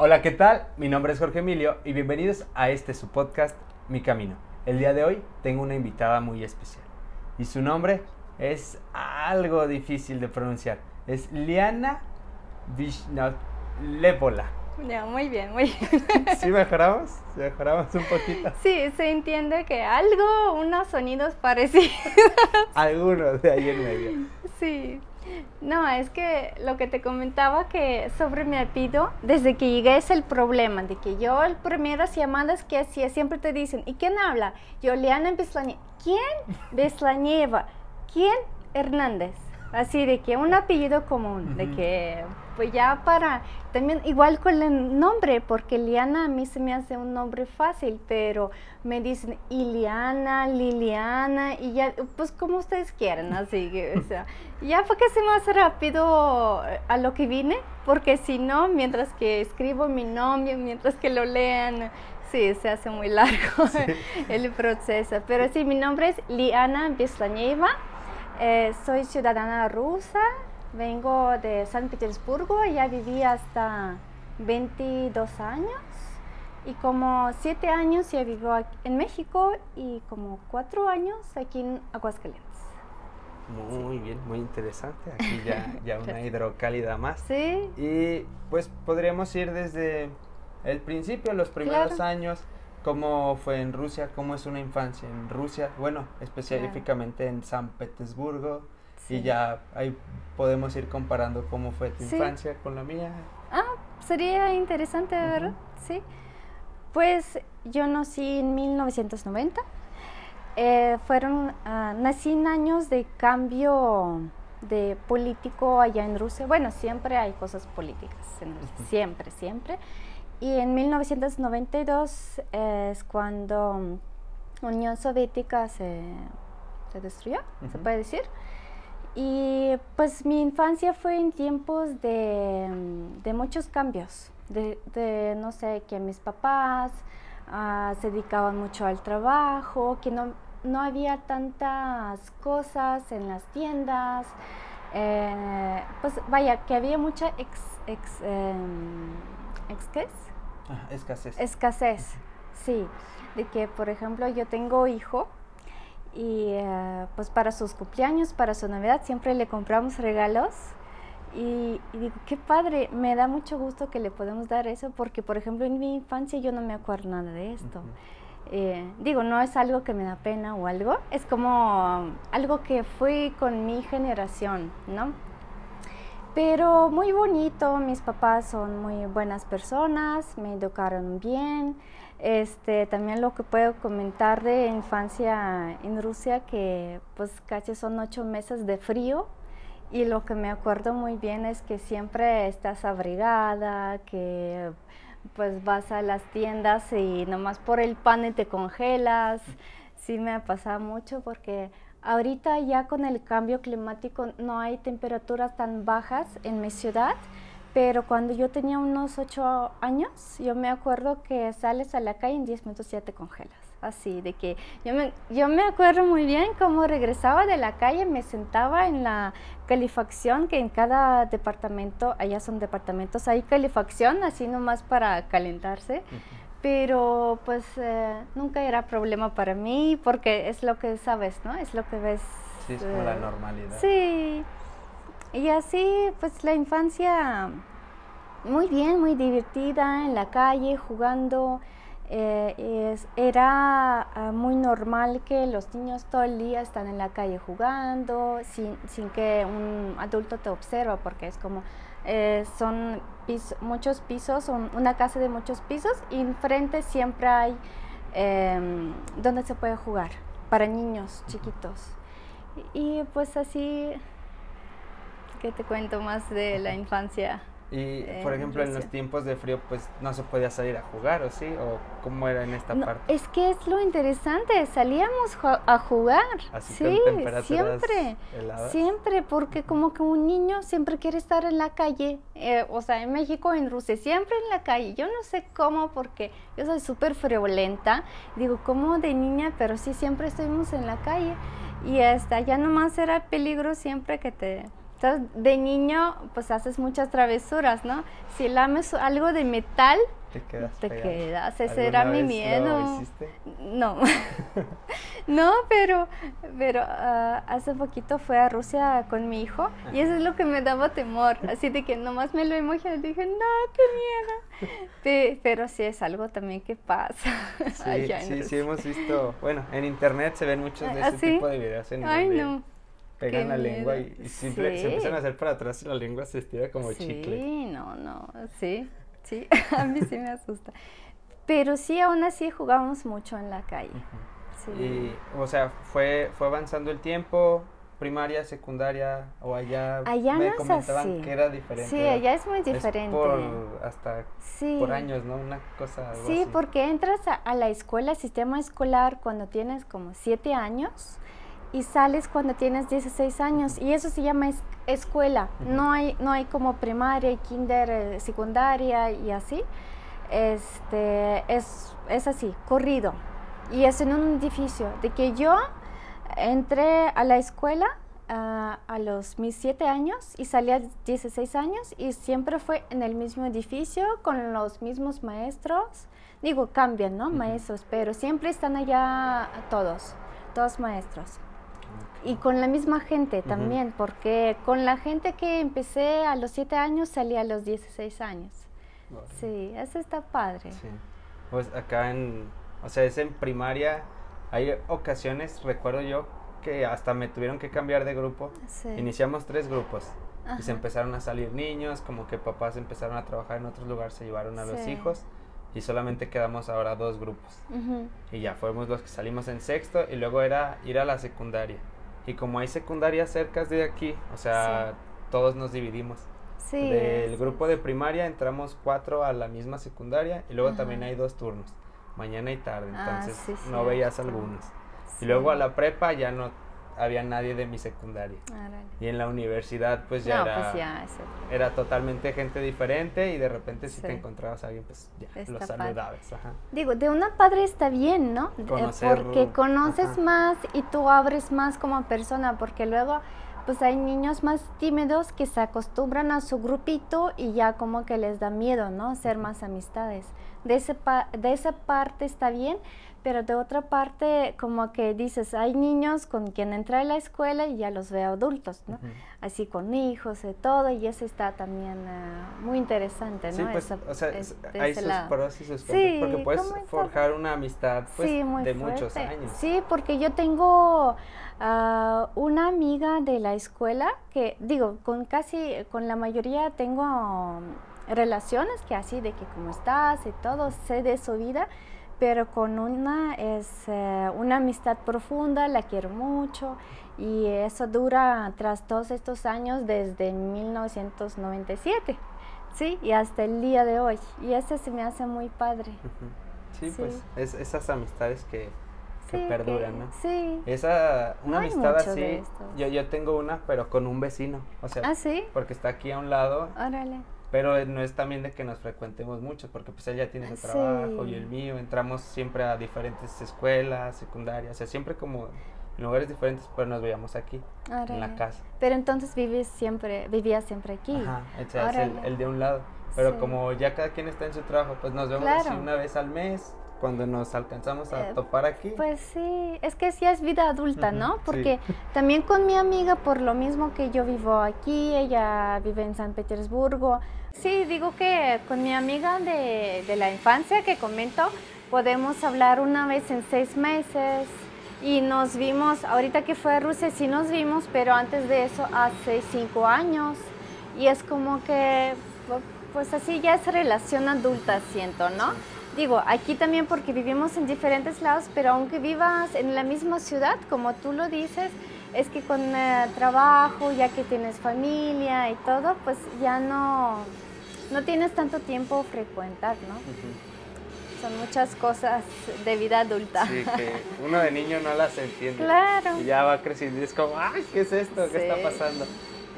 Hola, ¿qué tal? Mi nombre es Jorge Emilio y bienvenidos a este su podcast, Mi Camino. El día de hoy tengo una invitada muy especial y su nombre es algo difícil de pronunciar. Es Liana Vishnolepola. Ya, muy bien, muy bien. ¿Sí mejoramos? ¿Sí mejoramos un poquito? Sí, se entiende que algo, unos sonidos parecidos. Algunos de ahí en medio. Sí. No, es que lo que te comentaba que sobre mi apellido, desde que llegué es el problema, de que yo, el primeras llamadas que hacía, siempre te dicen, ¿y quién habla? Yo, Liana Beslañeva. ¿Quién? Beslañeva. ¿Quién? Hernández. Así de que un apellido común, de que pues ya para, también igual con el nombre, porque Liana a mí se me hace un nombre fácil, pero me dicen Iliana, Liliana, y ya, pues como ustedes quieran, así que, o sea, ya fue casi más rápido a lo que vine, porque si no, mientras que escribo mi nombre, mientras que lo lean, Sí, se hace muy largo el proceso. Pero sí, mi nombre es Liana Bislañeva. Eh, soy ciudadana rusa, vengo de San Petersburgo, ya viví hasta 22 años y como 7 años ya vivo en México y como 4 años aquí en Aguascalientes. Muy bien, muy interesante. Aquí ya, ya una hidrocálida más. Sí. Y pues podríamos ir desde el principio, los primeros años cómo fue en Rusia, cómo es una infancia en Rusia, bueno, específicamente en San Petersburgo, y ya ahí podemos ir comparando cómo fue tu infancia con la mía. Ah, sería interesante, ¿verdad? Sí. Pues yo nací en 1990. Eh, fueron, uh, nací en años de cambio de político allá en Rusia. Bueno, siempre hay cosas políticas, siempre, siempre. Y en 1992 es cuando Unión Soviética se, se destruyó, se puede decir. Y pues mi infancia fue en tiempos de, de muchos cambios, de, de, no sé, que mis papás uh, se dedicaban mucho al trabajo, que no, no había tantas cosas en las tiendas, eh, pues vaya, que había mucha ex, ex, eh, ex escasez. Escasez, sí. De que, por ejemplo, yo tengo hijo y uh, pues para sus cumpleaños, para su Navidad, siempre le compramos regalos. Y, y, digo, qué padre, me da mucho gusto que le podemos dar eso, porque por ejemplo en mi infancia yo no me acuerdo nada de esto. Uh -huh. eh, digo, no es algo que me da pena o algo, es como algo que fui con mi generación, ¿no? Pero muy bonito, mis papás son muy buenas personas, me educaron bien. Este, también lo que puedo comentar de infancia en Rusia, que pues casi son ocho meses de frío y lo que me acuerdo muy bien es que siempre estás abrigada, que pues vas a las tiendas y nomás por el pan te congelas. Sí me ha pasado mucho porque ahorita ya con el cambio climático no hay temperaturas tan bajas en mi ciudad, pero cuando yo tenía unos 8 años, yo me acuerdo que sales a la calle en 10 minutos ya te congelas. Así, de que yo me, yo me acuerdo muy bien cómo regresaba de la calle, me sentaba en la calefacción, que en cada departamento, allá son departamentos, hay calefacción, así nomás para calentarse. Uh -huh. Pero pues eh, nunca era problema para mí porque es lo que sabes, ¿no? Es lo que ves. Sí, es como eh, la normalidad. Sí. Y así, pues la infancia muy bien, muy divertida, en la calle, jugando. Eh, es, era uh, muy normal que los niños todo el día están en la calle jugando sin, sin que un adulto te observa, porque es como, eh, son muchos pisos, son una casa de muchos pisos y enfrente siempre hay eh, donde se puede jugar para niños chiquitos. Y, y pues así, ¿qué te cuento más de la infancia? Y, por ejemplo, en los tiempos de frío, pues no se podía salir a jugar, ¿o sí? ¿O cómo era en esta no, parte? Es que es lo interesante, salíamos a jugar. Así sí, siempre. Heladas. Siempre, porque como que un niño siempre quiere estar en la calle. Eh, o sea, en México, en Rusia, siempre en la calle. Yo no sé cómo, porque yo soy súper friolenta. Digo, como de niña, pero sí, siempre estuvimos en la calle. Y hasta ya nomás era peligro siempre que te Entonces, de niño, pues haces muchas travesuras, ¿no? Si lames algo de metal, te quedas. Te quedas, ese era mi miedo. no, no, pero, pero uh, hace poquito fue a Rusia con mi hijo y eso es lo que me daba temor, así de que nomás me lo imaginé, dije, no, qué miedo. pero sí es algo también que pasa. Sí, sí, sí hemos visto, bueno, en internet se ven muchos de ese ¿Ah, tipo de videos en Ay, no pegan la lengua y, se empiezan a hacer para atrás y la lengua se estira como chicle. Sí, no, no, sí, sí, a mí sí me asusta. Pero sí, aún así jugamos mucho en la calle. sí. Y, o sea, fue, fue avanzando el tiempo, primaria, secundaria, o allá, allá me comentaban que era diferente. Sí, allá es muy diferente. por, hasta por años, ¿no? Una cosa Sí, porque entras a, a, la escuela, sistema escolar, cuando tienes como siete años, y sales cuando tienes 16 años y eso se llama escuela. No hay no hay como primaria, kinder, eh, secundaria y así. Este es, es así, corrido. Y es en un edificio. De que yo entré a la escuela ah, a los mis 7 años y salí a 16 años y siempre fue en el mismo edificio con los mismos maestros. Digo, cambian, ¿no? Maestros, pero siempre están allá todos, todos maestros. Y con la misma gente también, porque con la gente que empecé a los 7 años salí a los 16 años. Sí, eso está padre. Sí. Pues acá en, o sea, es en primaria, hay ocasiones, recuerdo yo, que hasta me tuvieron que cambiar de grupo. Iniciamos tres grupos. Y se empezaron a salir niños, como que papás empezaron a trabajar en otros lugares, se llevaron a los hijos y solamente quedamos ahora dos grupos. Y ya fuimos los que salimos en sexto y luego era ir a la secundaria. Y como hay secundarias cerca de aquí, o sea, todos nos dividimos. Sí, Del grupo de primaria entramos cuatro a la misma secundaria y luego también hay dos turnos, mañana y tarde, ah, entonces no veías algunos. Y luego a la prepa ya no había nadie de mi secundaria. y en la universidad pues ya, era, pues era totalmente gente diferente y de repente si te encontrabas a alguien pues ya lo saludabas. Digo, de una padre está bien, ¿no? Eh, porque conoces más y tú abres más como persona porque luego pues hay niños más tímidos que se acostumbran a su grupito y ya como que les da miedo, ¿no? Ser más amistades. De, ese de esa parte está bien, pero de otra parte, como que dices, hay niños con quien entra a la escuela y ya los veo adultos, ¿no? Así con hijos y todo, y eso está también uh, muy interesante, ¿no? Sí, pues, o sea, hay sus pros y sus contras, porque puedes forjar una amistad pues, de muchos años. Sí, porque yo tengo uh, una amiga de la escuela que, digo, con casi, con la mayoría tengo relaciones que así, de que cómo estás y todo, sé de su vida, pero con una es eh, una amistad profunda, la quiero mucho y eso dura tras todos estos años desde 1997, ¿sí? Y hasta el día de hoy. Y eso se me hace muy padre. sí, pues es esas amistades que, perduran, ¿no? Sí. Esa, una amistad así, yo, yo tengo una, pero con un vecino, o sea, ¿Ah, sí? porque está aquí a un lado. Órale. Pero no es también de que nos frecuentemos mucho, porque pues ella tiene su trabajo y el mío, entramos siempre a diferentes escuelas, secundarias, o sea, siempre como en lugares diferentes, pero nos veíamos aquí, en la casa. Pero entonces vives siempre, vivías siempre aquí. Ajá, es el, de un lado. Pero como ya cada quien está en su trabajo, pues nos vemos así una vez al mes, cuando nos alcanzamos a eh, topar aquí. Pues sí, es que sí es vida adulta, ¿no? Porque también con mi amiga, por lo mismo que yo vivo aquí, ella vive en San Petersburgo. Sí, digo que con mi amiga de, de la infancia que comento, podemos hablar una vez en seis meses. Y nos vimos, ahorita que fue a Rusia sí nos vimos, pero antes de eso hace cinco años. Y es como que, pues así ya es relación adulta, siento, ¿no? Digo, aquí también porque vivimos en diferentes lados, pero aunque vivas en la misma ciudad, como tú lo dices, es que con eh, trabajo, ya que tienes familia y todo, pues ya no, no tienes tanto tiempo frecuentar, ¿no? Son muchas cosas de vida adulta. Sí, que uno de niño no las entiende. Claro. Y ya va creciendo y es como, ay, ¿qué es esto? ¿Qué está pasando?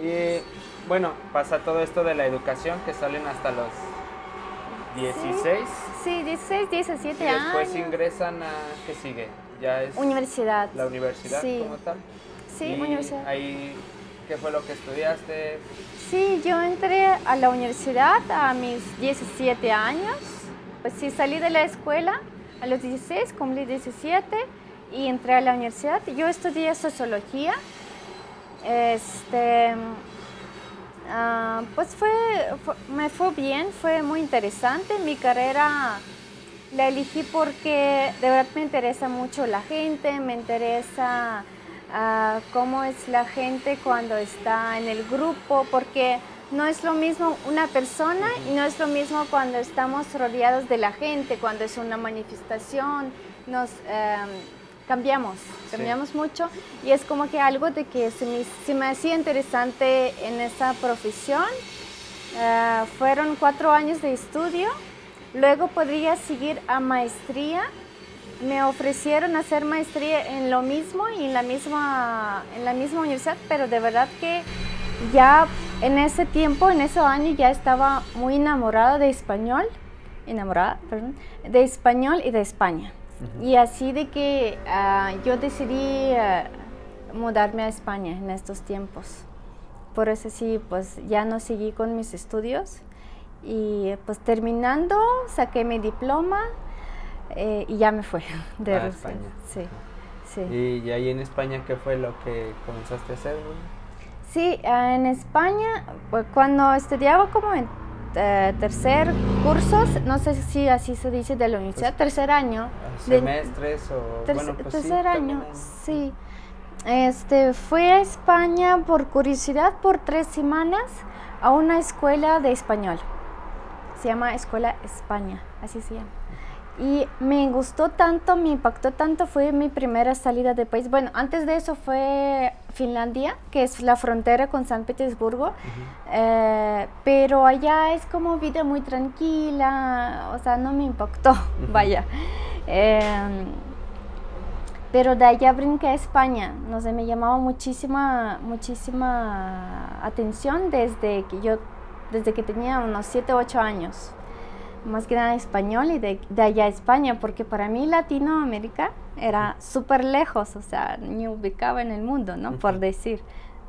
Y bueno, pasa todo esto de la educación que salen hasta los 16. Sí, 16, 17 años. Y después ingresan a, ¿qué sigue? Ya es universidad. La universidad como tal. Sí, universidad. Ahí ¿Qué fue lo que estudiaste? Sí, yo entré a la universidad a mis 17 años. Pues sí, salí de la escuela a los 16, cumplí 17 y entré a la universidad. Yo estudié sociología. Este, ah, pues fue, me fue bien, fue muy interesante. Mi carrera la elegí porque de verdad me interesa mucho la gente, me interesa ah, cómo es la gente cuando está en el grupo, porque no es lo mismo una persona y no es lo mismo cuando estamos rodeados de la gente, cuando es una manifestación, nos em, cambiamos, cambiamos mucho y es como que algo de que se me, se me hacía interesante en esa profesión. Ah, fueron cuatro años de estudio, luego podría seguir a maestría. Me ofrecieron hacer maestría en lo mismo y en la misma, en la misma universidad, pero de verdad que ya en ese tiempo, en ese año, ya estaba muy enamorada de español, enamorada, perdón, de español y de España. Y así de que ah, yo decidí ah, mudarme a España en estos tiempos. Por eso sí, pues ya no seguí con mis estudios y pues terminando saqué mi diploma eh, y ya me fue de a España. Sí, sí. ¿Y ahí en España qué fue lo que comenzaste a hacer? Sí, ah, en España, pues, cuando estudiaba como en eh, tercer cursos, no sé si así se dice de la universidad, tercer año. ¿Semestres o...? bueno, pues tercer año, sí. Este, fui a España por curiosidad por tres semanas a una escuela de español. Se llama Escuela España, así se llama. Y me gustó tanto, me impactó tanto, fue mi primera salida de país. Bueno, antes de eso fue Finlandia, que es la frontera con San Petersburgo, eh, pero allá es como vida muy tranquila, o sea, no me impactó, vaya. Em, pero de allá brinqué a España, no sé, me llamaba muchísima, muchísima atención desde que yo, desde que tenía unos 7, 8 años más que nada español y de, de allá a España, porque para mí Latinoamérica era súper lejos, o sea, ni ubicaba en el mundo, ¿no? Por decir,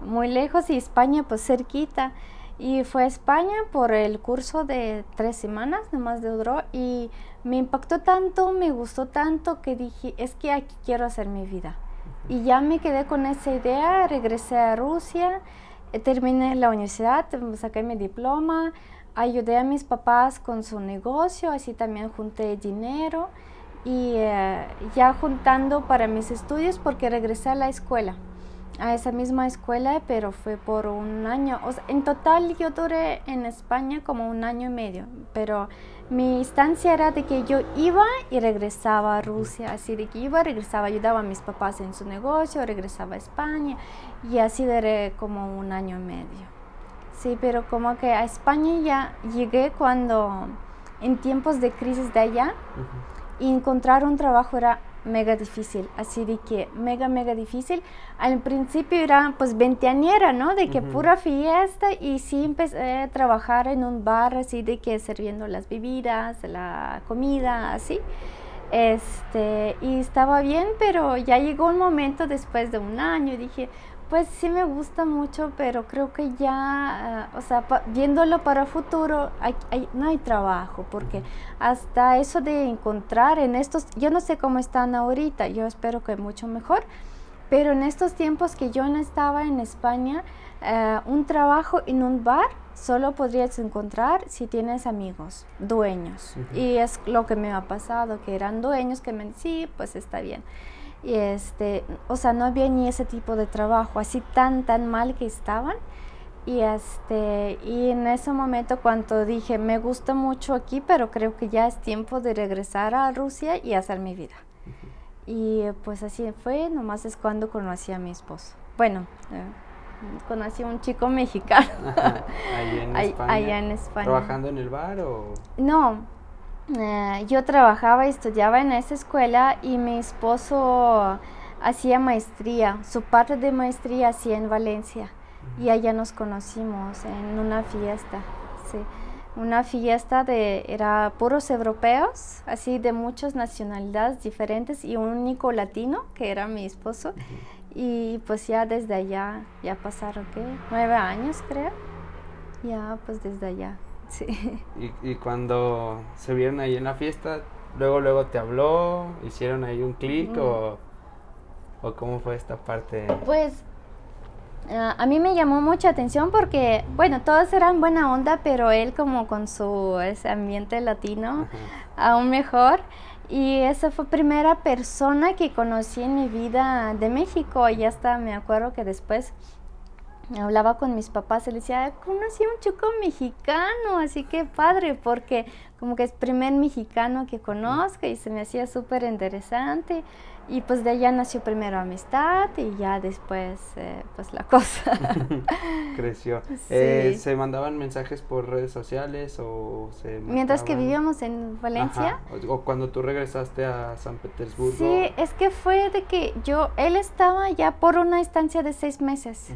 muy lejos y España pues cerquita. Y fue a España por el curso de tres semanas, nomás de duró, y me impactó tanto, me gustó tanto que dije, es que aquí quiero hacer mi vida. Y ya me quedé con esa idea, regresé a Rusia, eh, terminé la universidad, saqué mi diploma, ayudé a mis papás con su negocio, así también junté dinero y eh, ya juntando para mis estudios porque regresé a la escuela, a esa misma escuela, pero fue por un año. en total yo duré en España como un año y medio, pero mi instancia era de que yo iba y regresaba a Rusia, así de que iba, regresaba, ayudaba a mis papás en su negocio, regresaba a España y así duré como un año y medio. Sí, pero como que a España ya llegué cuando en tiempos de crisis de allá encontrar un trabajo era mega difícil, así de que mega, mega difícil. Al principio era pues veinteañera, ¿no? De que pura fiesta y sí empecé a trabajar en un bar así de que sirviendo las bebidas, la comida, así. Este, y estaba bien, pero ya llegó un momento después de un año y dije, pues sí me gusta mucho, pero creo que ya, eh, o sea, viéndolo para futuro, no hay trabajo, porque hasta eso de encontrar en estos, yo no sé cómo están ahorita, yo espero que mucho mejor, pero en estos tiempos que yo no estaba en España, eh, un trabajo en un bar solo podrías encontrar si tienes amigos, dueños. Y es lo que me ha pasado, que eran dueños que me sí, pues está bien. Y este, o sea, no había ni ese tipo de trabajo, así tan, tan mal que estaban. Y, este, y en ese momento cuando dije, me gusta mucho aquí, pero creo que ya es tiempo de regresar a Rusia y hacer mi vida. Y pues así fue, nomás es cuando conocí a mi esposo. Bueno, eh, conocí a un chico mexicano. allá en España. ¿Trabajando en el bar o...? No, eh, yo trabajaba y estudiaba en esa escuela y mi esposo hacía maestría, su parte de maestría hacía en Valencia y allá nos conocimos en una fiesta, sí. Una fiesta de, era puros europeos, así de muchas nacionalidades diferentes y un único latino que era mi esposo. Y pues ya desde allá, ya pasaron, ¿qué? Nueve años creo. Ya, pues desde allá, sí. Y, y cuando se vieron ahí en la fiesta, luego, luego te habló, hicieron ahí un clic o, o cómo fue esta parte. Pues Ah, a mí me llamó mucha atención porque, bueno, todos eran buena onda, pero él como con su ese ambiente latino, aún mejor. Y esa fue primera persona que conocí en mi vida de México. Y hasta me acuerdo que después hablaba con mis papás y les decía, conocí a un chico mexicano, así que padre, porque como que es primer mexicano que conozco y se me hacía súper interesante. Y pues de allá nació primero amistad y ya después eh, pues la cosa. Creció. Eh, ¿Se mandaban mensajes por redes sociales o se Mientras que vivíamos en Valencia. O, cuando tú regresaste a San Petersburgo. Sí, es que fue de que yo, él estaba ya por una estancia de seis meses.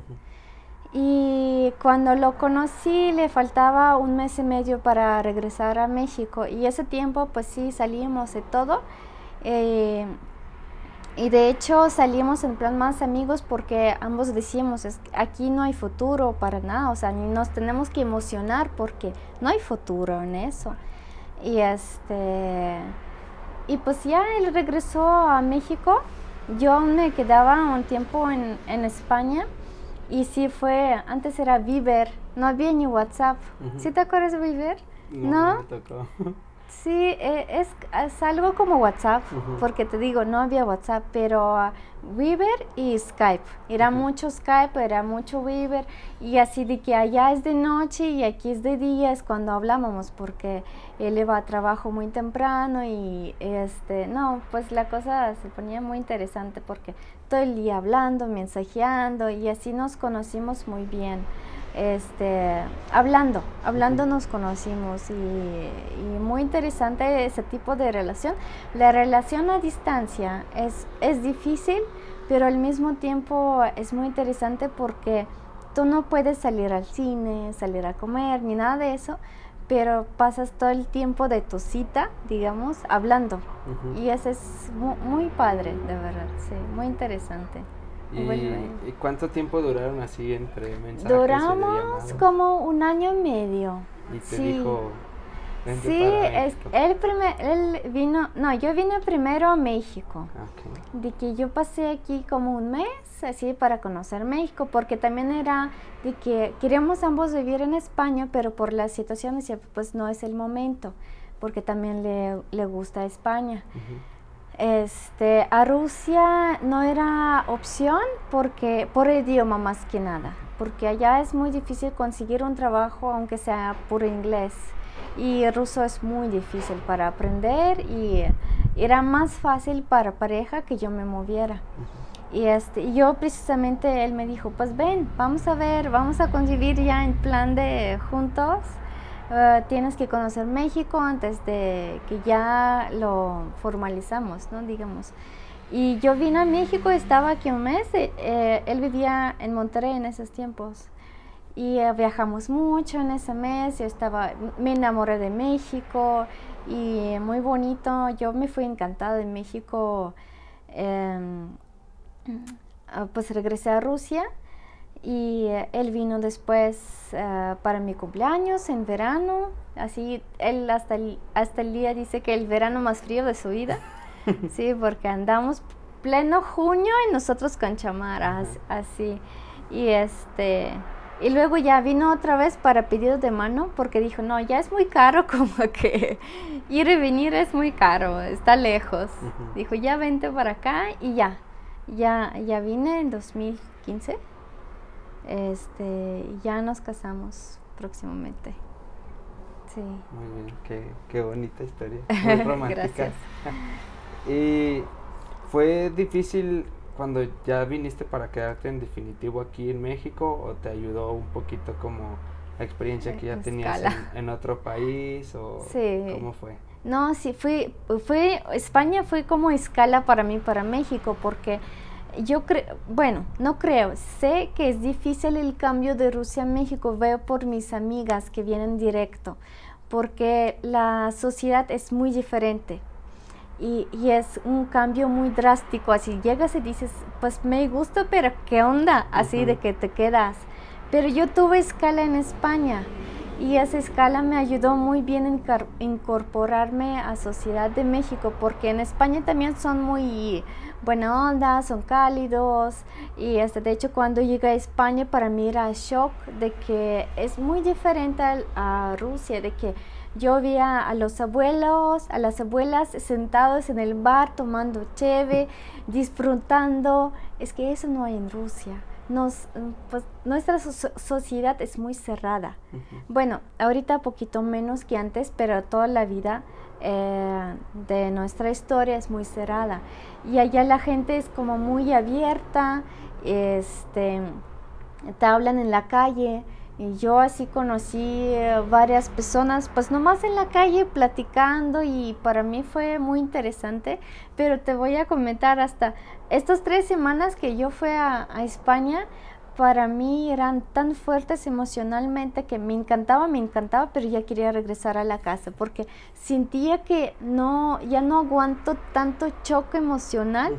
Y cuando lo conocí le faltaba un mes y medio para regresar a México y ese tiempo pues sí salimos de todo. Eh, y de hecho salimos en plan más amigos porque ambos decíamos, es, aquí no hay futuro para nada, o sea, nos tenemos que emocionar porque no hay futuro en eso. Y este y pues ya él regresó a México, yo me quedaba un tiempo en, en España y sí fue, antes era Viver, no había ni WhatsApp. ¿Sí te acuerdas de Viver? No, Me tocó. Sí, e, es, es, algo como WhatsApp, porque te digo, no había WhatsApp, pero uh, Weaver y Skype. Era mucho Skype, era mucho Weaver, y así de que allá es de noche y aquí es de día, es cuando hablábamos, porque él iba a trabajo muy temprano y este, no, pues la cosa se ponía muy interesante porque todo el día hablando, mensajeando, y así nos conocimos muy bien este, hablando, hablando nos conocimos y, muy interesante ese tipo de relación. La relación a distancia es, es difícil, pero al mismo tiempo es muy interesante porque tú no puedes salir al cine, salir a comer, ni nada de eso, pero pasas todo el tiempo de tu cita, digamos, hablando. Y eso es muy, muy padre, de verdad, sí, muy interesante. ¿Y, cuánto tiempo duraron así entre mensajes? Duramos como un año y medio. Y te dijo. Sí, es, él, primer, él vino, no, yo vine primero a México. De que yo pasé aquí como un mes, así para conocer México, porque también era de que queríamos ambos vivir en España, pero por la situación decía, pues no es el momento, porque también le, le gusta España. Este, a Rusia no era opción porque por el idioma más que nada, porque allá es muy difícil conseguir un trabajo aunque sea por inglés y ruso es muy difícil para aprender y era más fácil para pareja que yo me moviera. Y este, yo precisamente él me dijo, pues ven, vamos a ver, vamos a convivir ya en plan de juntos eh, tienes que conocer México antes de que ya lo formalizamos, ¿no? Digamos. Y yo vine a México, estaba aquí un mes, eh, él vivía en Monterrey en esos tiempos. Y eh, viajamos mucho en ese mes, yo estaba, me enamoré de México y muy bonito, yo me fui encantada de México, em, pues regresé a Rusia y eh, él vino después eh, para mi cumpleaños en verano, así él hasta el, hasta el día dice que el verano más frío de su vida, sí, porque andamos pleno junio y nosotros con chamaras, así, y este, y luego ya vino otra vez para pedido de mano porque dijo, no, ya es muy caro, como que ir y venir es muy caro, está lejos. Dijo, ya vente para acá y ya, ya, ya vine en 2015. Este, ya nos casamos próximamente. Sí. Muy bien, qué, qué bonita historia, muy romántica. y fue difícil cuando ya viniste para quedarte en definitivo aquí en México o te ayudó un poquito como la experiencia que ya tenías en, otro país o cómo fue? No, sí, fui, fue, España fue como escala para mí, para México, porque yo creo, bueno, no creo, sé que es difícil el cambio de Rusia a México, veo por mis amigas que vienen directo, porque la sociedad es muy diferente. Y, y, es un cambio muy drástico, así llegas y dices, pues me gusta, pero ¿qué onda? Así de que te quedas. Pero yo tuve escala en España y esa escala me ayudó muy bien en incorporarme a Sociedad de México, porque en España también son muy buena onda, son cálidos y este, de hecho cuando llegué a España para mí era shock de que es muy diferente a Rusia, de que yo vi a, los abuelos, a las abuelas sentados en el bar tomando cheve, disfrutando. Es que eso no hay en Rusia. Nos, pues, nuestra sociedad es muy cerrada. Bueno, ahorita poquito menos que antes, pero toda la vida eh, de nuestra historia es muy cerrada. Y allá la gente es como muy abierta, este, te hablan en la calle, y yo así conocí eh, varias personas, pues nomás en la calle platicando y para mí fue muy interesante, pero te voy a comentar hasta estas tres semanas que yo fui a, España, para mí eran tan fuertes emocionalmente que me encantaba, me encantaba, pero ya quería regresar a la casa porque sentía que no, ya no aguanto tanto choque emocional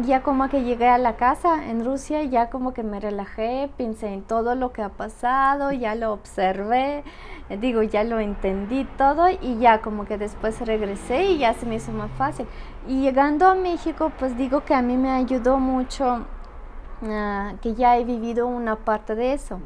ya como que llegué a la casa en Rusia, ya como que me relajé, pensé en todo lo que ha pasado, ya lo observé, eh, digo, ya lo entendí todo y ya como que después regresé y ya se me hizo más fácil. Y llegando a México, pues digo que a mí me ayudó mucho ah, que ya he vivido una parte de eso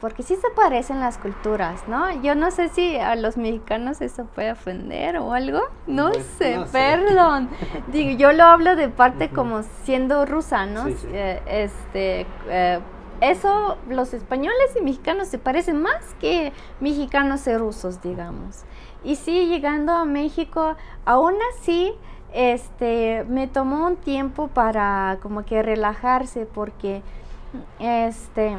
porque sí se parecen las culturas, ¿no? Yo no sé si a los mexicanos eso puede ofender o algo, no, pues, sé, perdón. Digo, yo lo hablo de parte como siendo rusa, ¿no? Eh, este, eh, eso, los españoles y mexicanos se parecen más que mexicanos y rusos, digamos. Y sí, llegando a México, aún así, este, me tomó un tiempo para como que relajarse porque, este,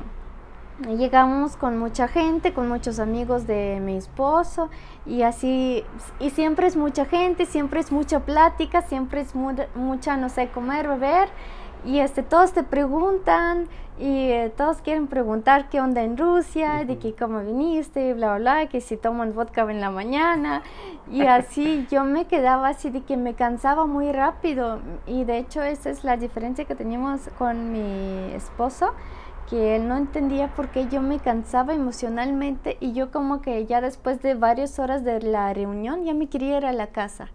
llegamos con mucha gente, con muchos amigos de mi esposo y así, y siempre es mucha gente, siempre es mucha plática, siempre es mucha, no sé, comer, beber y este, todos te preguntan y eh, todos quieren preguntar qué onda en Rusia, de que cómo viniste, bla, bla, bla, que si toman vodka en la mañana y así yo me quedaba así de que me cansaba muy rápido y de hecho esa es la diferencia que teníamos con mi esposo que él no entendía por qué yo me cansaba emocionalmente y yo como que ya después de varias horas de la reunión ya me quería ir a la casa.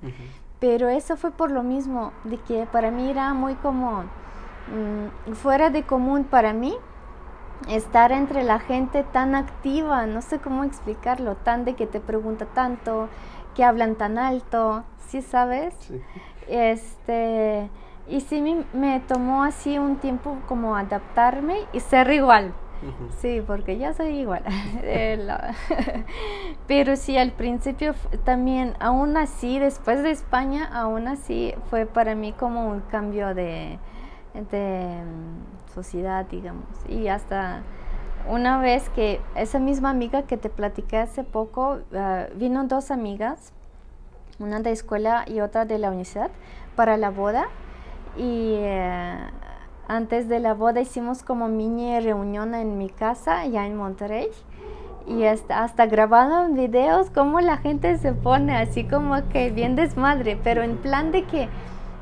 Pero eso fue por lo mismo, de que para mí era muy como mm, fuera de común para mí estar entre la gente tan activa, no sé cómo explicarlo, tan de que te pregunta tanto, que hablan tan alto, ¿sí sabes? Este y sí me, tomó así un tiempo como adaptarme y ser igual. Sí, porque ya soy igual. Pero sí, al principio también, aún así, después de España, aún así fue para mí como un cambio de, de mm, sociedad, digamos. Y hasta una vez que esa misma amiga que te platiqué hace poco, ah, vino dos amigas, una de escuela y otra de la universidad, para la boda y eh, antes de la boda hicimos como mini reunión en mi casa allá en Monterrey y hasta, hasta videos como la gente se pone así como que bien desmadre, pero en plan de que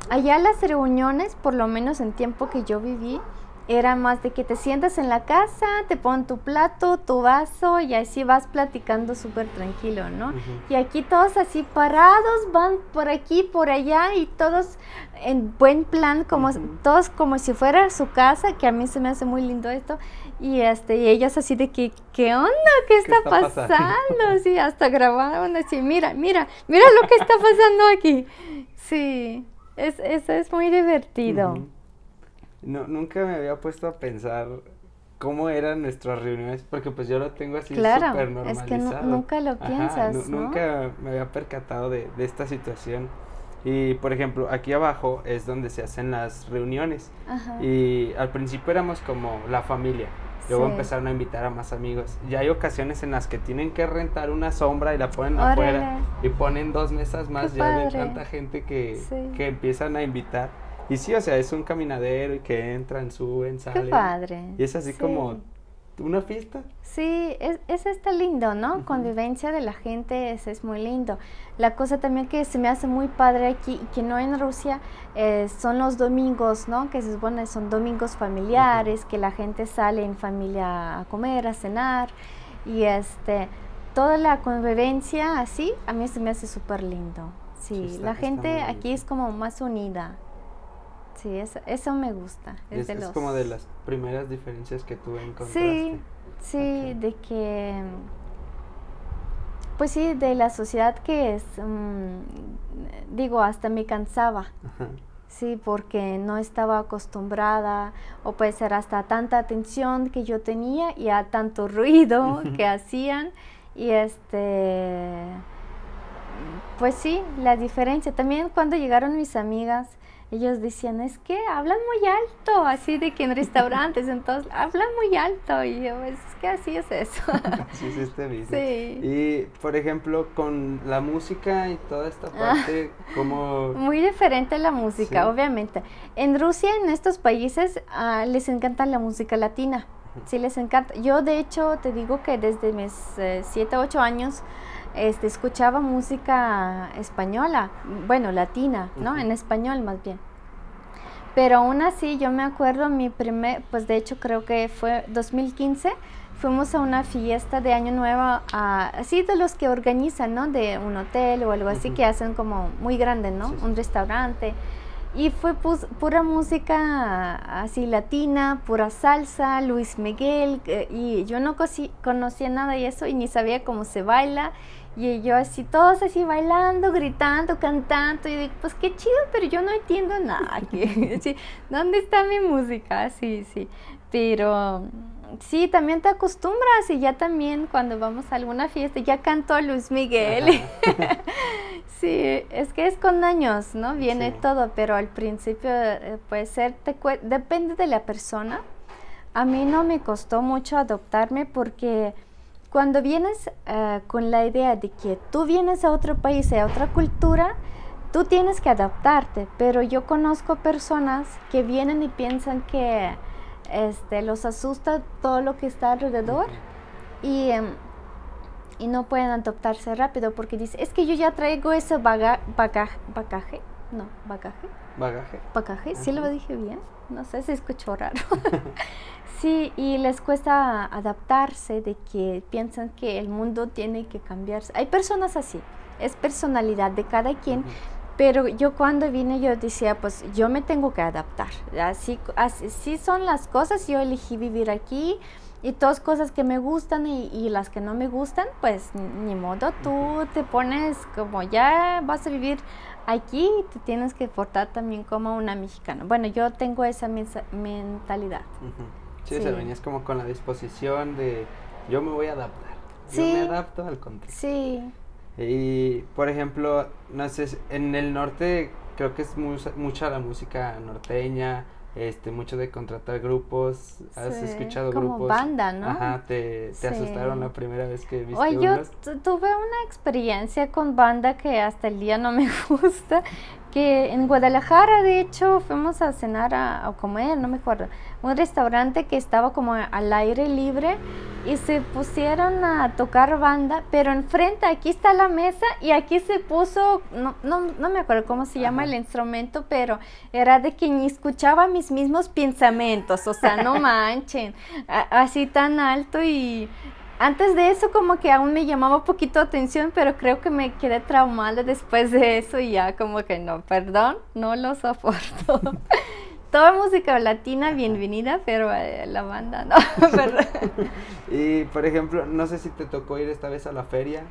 allá las reuniones, por lo menos en tiempo que yo viví, era más de que te sientas en la casa, te ponen tu plato, tu vaso y así vas platicando súper tranquilo, ¿no? Y aquí todos así parados, van por aquí, por allá y todos en buen plan, como todos como si fuera su casa, que a mí se me hace muy lindo esto. Y este, y ellas así de que, ¿qué onda? ¿Qué está, pasando? Sí, hasta grabaron así, mira, mira, mira lo que está pasando aquí. Sí, es, eso es muy divertido. No, nunca me había puesto a pensar cómo eran nuestras reuniones, porque pues yo lo tengo así súper normalizado. es que nunca lo piensas, ¿no? Nunca me había percatado de, de, esta situación. Y, por ejemplo, aquí abajo es donde se hacen las reuniones. Y al principio éramos como la familia. Luego empezaron a invitar a más amigos. Ya hay ocasiones en las que tienen que rentar una sombra y la ponen afuera y ponen dos mesas más. ya de tanta gente que, que empiezan a invitar. Y sí, o sea, es un caminadero y que entran, suben, salen. Qué padre. Y es así como una fiesta. Sí, es, es está lindo, ¿no? Convivencia de la gente es, es, muy lindo. La cosa también que se me hace muy padre aquí y que no en Rusia eh, son los domingos, ¿no? Que se supone son domingos familiares, que la gente sale en familia a comer, a cenar y este toda la convivencia así a mí se me hace súper lindo. Sí, la gente aquí es como más unida. Sí, eso, eso me gusta. Es, es, como de las primeras diferencias que tú encontraste. Sí, sí, de que, pues sí, de la sociedad que es, mm, digo, hasta me cansaba. Sí, porque no estaba acostumbrada, o puede ser hasta tanta atención que yo tenía y a tanto ruido que hacían. Y este, pues sí, la diferencia. También cuando llegaron mis amigas, ellos decían, es que hablan muy alto, así de que en restaurantes, entonces, hablan muy alto. Y yo, pues, es que así es eso. sí, sí, te dice. Sí. Y, por ejemplo, con la música y toda esta ah. parte, como... Muy diferente la música, obviamente. En Rusia, en estos países, uh, les encanta la música latina. Sí, les encanta. Yo, de hecho, te digo que desde mis 7, eh, 8 años, este, escuchaba música española, bueno, latina, ¿no? En español más bien. Pero aún así, yo me acuerdo mi primer, pues de hecho creo que fue 2015, fuimos a una fiesta de Año Nuevo, así de los que organizan, ¿no? De un hotel o algo así que hacen como muy grande, ¿no? Un restaurante. Y fue pura música así latina, pura salsa, Luis Miguel, eh, y yo no conocía nada de eso y ni sabía cómo se baila. Y yo así, todos así bailando, gritando, cantando. Y digo, pues qué chido, pero yo no entiendo nada. ¿Dónde está mi música? Sí, sí. Pero sí, también te acostumbras y ya también cuando vamos a alguna fiesta, ya cantó Luis Miguel. sí, es que es con años, ¿no? Viene todo, pero al principio eh, puede ser, te depende de la persona. A mí no me costó mucho adoptarme porque cuando vienes uh, con la idea de que tú vienes a otro país, a otra cultura, tú tienes que adaptarte, pero yo conozco personas que vienen y piensan que este, los asusta todo lo que está alrededor y, um, y no pueden adaptarse rápido porque dicen, es que yo ya traigo ese baga bagaje, bagaje, no, bagaje. Bagaje. Bagaje, sí lo dije bien, no sé, se escuchó raro. Sí, y les cuesta adaptarse de que piensan que el mundo tiene que cambiarse. Hay personas así, es personalidad de cada quien, pero yo cuando vine yo decía, pues yo me tengo que adaptar. Así, así, son las cosas, yo elegí vivir aquí y todas cosas que me gustan y, las que no me gustan, pues ni modo, tú te pones como ya vas a vivir aquí, te tienes que portar también como una mexicana. Bueno, yo tengo esa mentalidad. Sí, se venías como con la disposición de yo me voy a adaptar. Yo me adapto al contexto. Sí. Y, por ejemplo, no sé, en el norte creo que es mucha la música norteña, este, mucho de contratar grupos. ¿Has escuchado como grupos? banda, ¿no? Ajá, te, te asustaron la primera vez que viste Oye, yo tuve una experiencia con banda que hasta el día no me gusta, que en Guadalajara, de hecho, fuimos a cenar a, a comer, no me acuerdo, un restaurante que estaba como al aire libre y se pusieron a tocar banda, pero enfrente, aquí está la mesa y aquí se puso, no, no, no me acuerdo cómo se llama el instrumento, pero era de que ni escuchaba mis mismos pensamientos, o sea, no manchen, así tan alto y antes de eso como que aún me llamaba poquito atención, pero creo que me quedé traumada después de eso y ya como que no, perdón, no lo soporto. toda música latina bienvenida, pero eh, la banda no. y por ejemplo, no sé si te tocó ir esta vez a la feria.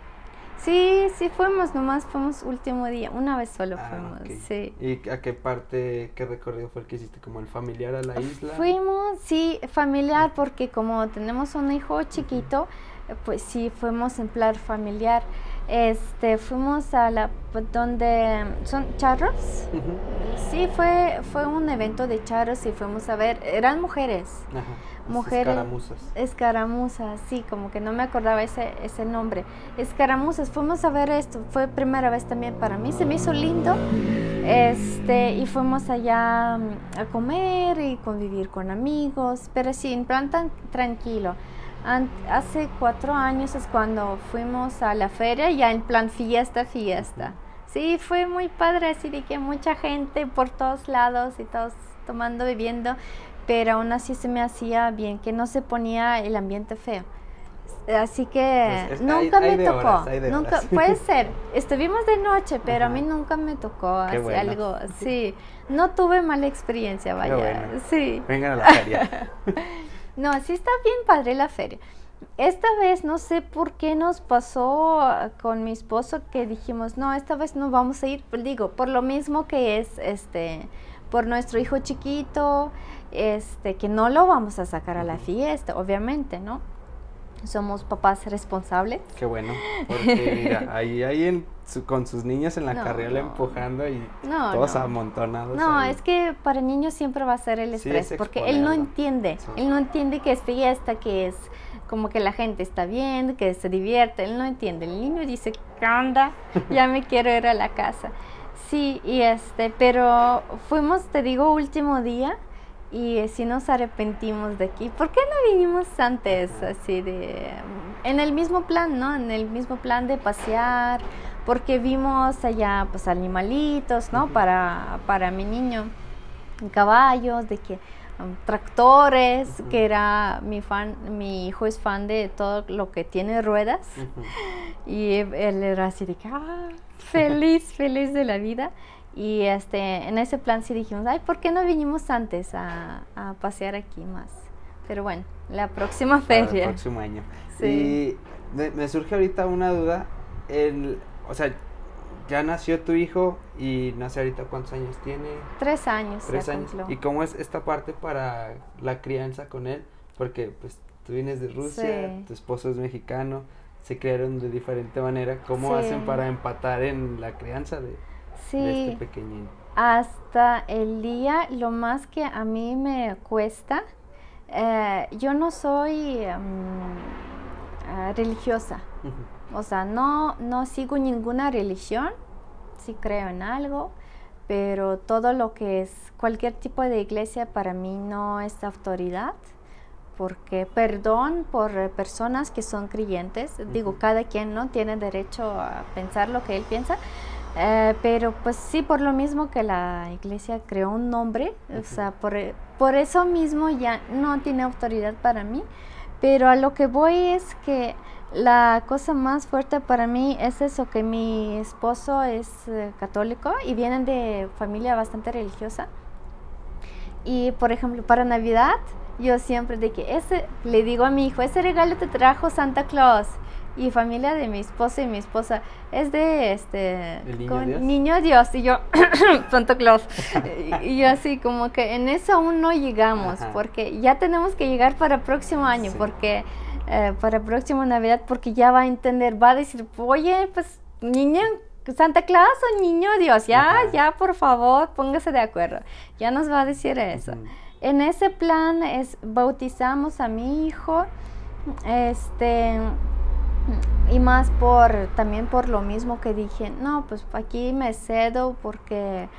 Sí, sí fuimos, nomás fuimos último día, una vez solo ah, fuimos, sí. ¿Y a qué parte, qué recorrido fue el que hiciste, como el familiar a la isla? Fuimos, sí, familiar, porque como tenemos un hijo chiquito, pues sí, fuimos en plan familiar. Este, fuimos a la donde son charros. Sí, fue fue un evento de charros y fuimos a ver, eran mujeres. Ajá mujeres. Escaramuzas. Escaramuzas, sí, como que no me acordaba ese, ese nombre. Escaramuzas, fuimos a ver esto, fue primera vez también para mí, se me hizo lindo. Este, y fuimos allá mm, a comer y convivir con amigos, pero sí, en plan tan tranquilo. hace cuatro años es cuando fuimos a la feria, ya en plan fiesta, fiesta. Sí, fue muy padre, así de que mucha gente por todos lados y todos tomando, bebiendo pero aún así se me hacía bien, que no se ponía el ambiente feo. Así que pues nunca me tocó, nunca, puede ser, estuvimos de noche, pero a mí nunca me tocó así algo, sí, no tuve mala experiencia, vaya, sí. Vengan a la feria. no, sí está bien padre la feria. Esta vez no sé por qué nos pasó con mi esposo que dijimos, no, esta vez no vamos a ir, digo, por lo mismo que es, este, por nuestro hijo chiquito, este, que no lo vamos a sacar a la fiesta, obviamente, ¿no? Somos papás responsables. Qué bueno, porque mira, ahí, ahí con sus niños en la carrera empujando y todos amontonados. No, es que para niños siempre va a ser el estrés, porque él no entiende, él no entiende que es fiesta, que es como que la gente está bien, que se divierte, él no entiende. El niño dice, ¿qué onda? Ya me quiero ir a la casa. Sí, y este, pero fuimos, te digo, último día y si nos arrepentimos de aquí, ¿por qué no vinimos antes así de en el mismo plan, ¿no? En el mismo plan de pasear, porque vimos allá pues animalitos, ¿no? Para para mi niño, caballos, de que um, tractores, que era mi fan, mi hijo es fan de todo lo que tiene ruedas. Y él era así de que ah, feliz, feliz de la vida. Y este, en ese plan sí dijimos, ay, ¿por qué no vinimos antes a, pasear aquí más? Pero bueno, la próxima feria. el próximo año. Sí. Y me, surge ahorita una duda. El, o sea, ya nació tu hijo y no sé ahorita cuántos años tiene. Tres años. Tres años. ¿Y cómo es esta parte para la crianza con él? Porque pues tú vienes de Rusia, tu esposo es mexicano, se criaron de diferente manera. ¿Cómo hacen para empatar en la crianza de, Sí. Este Hasta el día, lo más que a mí me cuesta, eh, yo no soy ah, religiosa. O sea, no, no sigo ninguna religión, sí creo en algo, pero todo lo que es cualquier tipo de iglesia para mí no es autoridad porque perdón por personas que son creyentes, digo, cada quien no tiene derecho a pensar lo que él piensa, eh, pero pues sí, por lo mismo que la iglesia creó un nombre, o sea, por, por, eso mismo ya no tiene autoridad para mí, pero a lo que voy es que la cosa más fuerte para mí es eso, que mi esposo es eh, católico y vienen de familia bastante religiosa. Y por ejemplo, para Navidad, yo siempre de que ese, le digo a mi hijo, ese regalo te trajo Santa Claus y familia de mi esposo y mi esposa. Es de este niño, Dios? y yo Santa Claus y yo así como que en eso aún no llegamos porque ya tenemos que llegar para el próximo año porque eh, para el próximo Navidad porque ya va a entender va a decir oye pues niño Santa Claus o niño Dios ya ya por favor póngase de acuerdo. Ya nos va a decir eso. En ese plan es bautizamos a mi hijo este y más por también por lo mismo que dije, no, pues aquí me cedo porque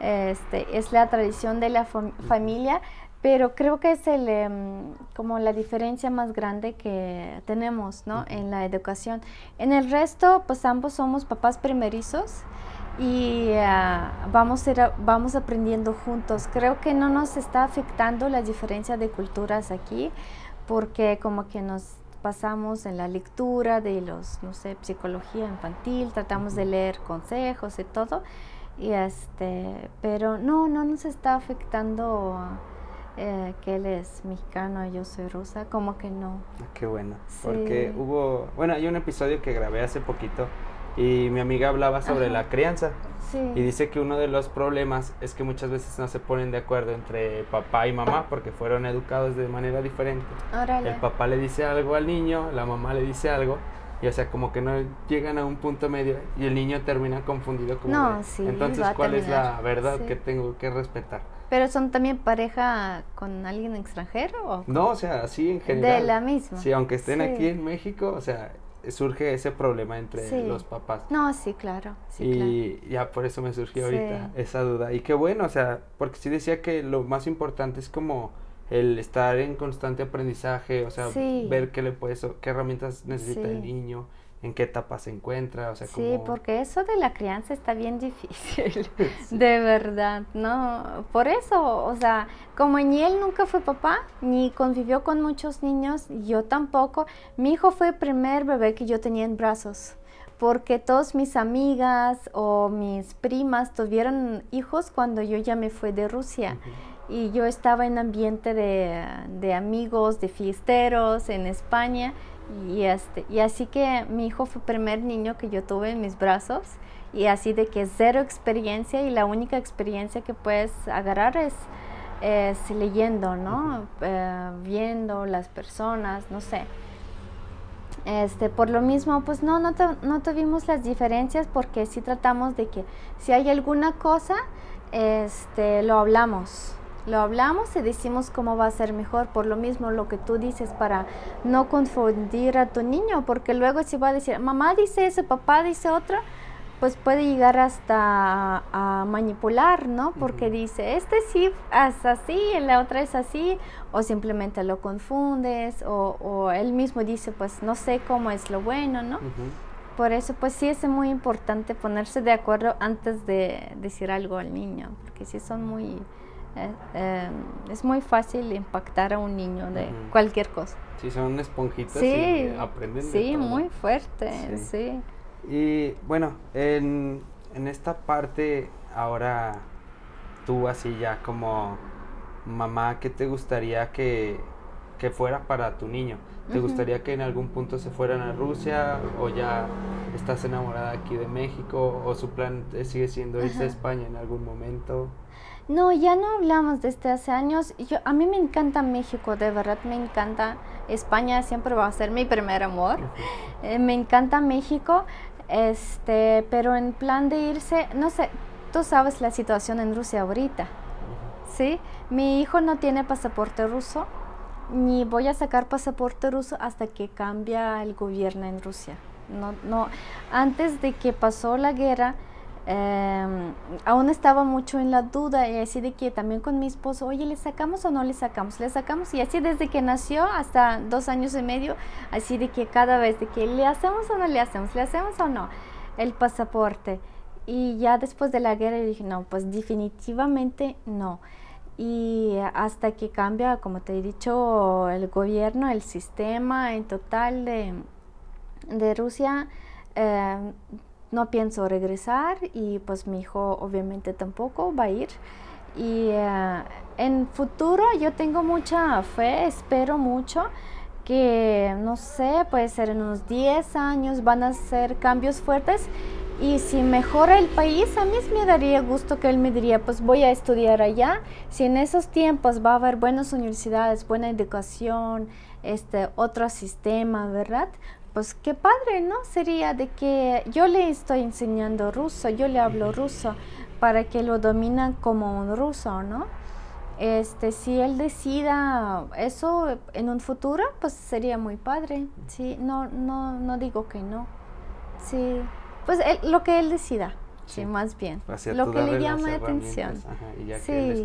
este, es la tradición de la familia, pero creo que es el, em, como la diferencia más grande que tenemos ¿no? en la educación. En el resto, pues ambos somos papás primerizos y ah, vamos, a vamos aprendiendo juntos. Creo que no nos está afectando la diferencia de culturas aquí porque como que nos pasamos en la lectura de los, no sé, psicología infantil, tratamos de leer consejos y todo, y este, pero no, no nos está afectando eh, que él es mexicano y yo soy rusa, como que no. Ah, qué bueno, porque hubo, bueno, hay un episodio que grabé hace poquito y mi amiga hablaba sobre la crianza y dice que uno de los problemas es que muchas veces no se ponen de acuerdo entre papá y mamá porque fueron educados de manera diferente. El papá le dice algo al niño, la mamá le dice algo y o sea, como que no llegan a un punto medio y el niño termina confundido como no, sí, entonces cuál es la verdad que tengo que respetar. Pero son también pareja con alguien extranjero o No, o sea, sí en general. De la misma. Sí, aunque estén aquí en México, o sea, surge ese problema entre los papás. No, sí, claro. y ya por eso me surgió ahorita esa duda. Y qué bueno, o sea, porque sí decía que lo más importante es como el estar en constante aprendizaje, o sea, ver qué le puedes, qué herramientas necesita el niño, en qué etapa se encuentra, o sea, Sí, porque eso de la crianza está bien difícil, de verdad, ¿no? Por eso, o sea, como ni él nunca fue papá, ni convivió con muchos niños, yo tampoco, mi hijo fue el primer bebé que yo tenía en brazos, porque todas mis amigas o mis primas tuvieron hijos cuando yo ya me fui de Rusia y yo estaba en ambiente de, amigos, de fiesteros en España y, este, y así que mi hijo fue el primer niño que yo tuve en mis brazos y así de que cero experiencia y la única experiencia que puedes agarrar es, leyendo, ¿no? Eh, viendo las personas, no sé. Este, por lo mismo, pues no, no, no tuvimos las diferencias porque sí tratamos de que si hay alguna cosa, este, lo hablamos, lo hablamos y decimos cómo va a ser mejor, por lo mismo lo que tú dices para no confundir a tu niño, porque luego si va a decir, mamá dice eso, papá dice otra, pues puede llegar hasta a, manipular, ¿no? Porque dice, este sí es así, la otra es así, o simplemente lo confundes, o, él mismo dice, pues no sé cómo es lo bueno, ¿no? Por eso, pues sí es muy importante ponerse de acuerdo antes de decir algo al niño, porque sí son muy eh, em, es muy fácil impactar a un niño de cualquier cosa. Sí, son esponjitas y aprenden. Sí, muy fuerte, sí. Y bueno, en, esta parte, ahora tú así ya como mamá, ¿qué te gustaría que, fuera para tu niño? ¿Te gustaría que en algún punto se fueran a Rusia o ya estás enamorada aquí de México o su plan sigue siendo irse a España en algún momento? No, ya no hablamos desde hace años. Yo, a mí me encanta México, de verdad me encanta. España siempre va a ser mi primer amor. Eh, me encanta México, este, pero en plan de irse, no sé, tú sabes la situación en Rusia ahorita, ¿sí? Mi hijo no tiene pasaporte ruso, ni voy a sacar pasaporte ruso hasta que cambia el gobierno en Rusia. No, no, antes de que pasó la guerra, Em, aún estaba mucho en la duda y así de que también con mi esposo, oye, ¿le sacamos o no le sacamos? Le sacamos y así desde que nació hasta dos años y medio, así de que cada vez de que le hacemos o no le hacemos, le hacemos o no el pasaporte. Y ya después de la guerra dije, no, pues definitivamente no. Y hasta que cambia, como te he dicho, el gobierno, el sistema en total de, de Rusia, eh, no pienso regresar y pues mi hijo obviamente tampoco va a ir. Y eh, en futuro yo tengo mucha fe, espero mucho que, no sé, puede ser en unos 10 años van a ser cambios fuertes. Y si mejora el país, a mí me daría gusto que él me diría, pues voy a estudiar allá. Si en esos tiempos va a haber buenas universidades, buena educación, este otro sistema, ¿verdad? Pues qué padre, ¿no? Sería de que yo le estoy enseñando ruso, yo le hablo ruso para que lo domina como un ruso, ¿no? Este, si él decida eso en un futuro, pues sería muy padre. Sí, no, no, no digo que no. Sí, pues lo que él decida, sí, más bien. lo que le llama la atención. sí,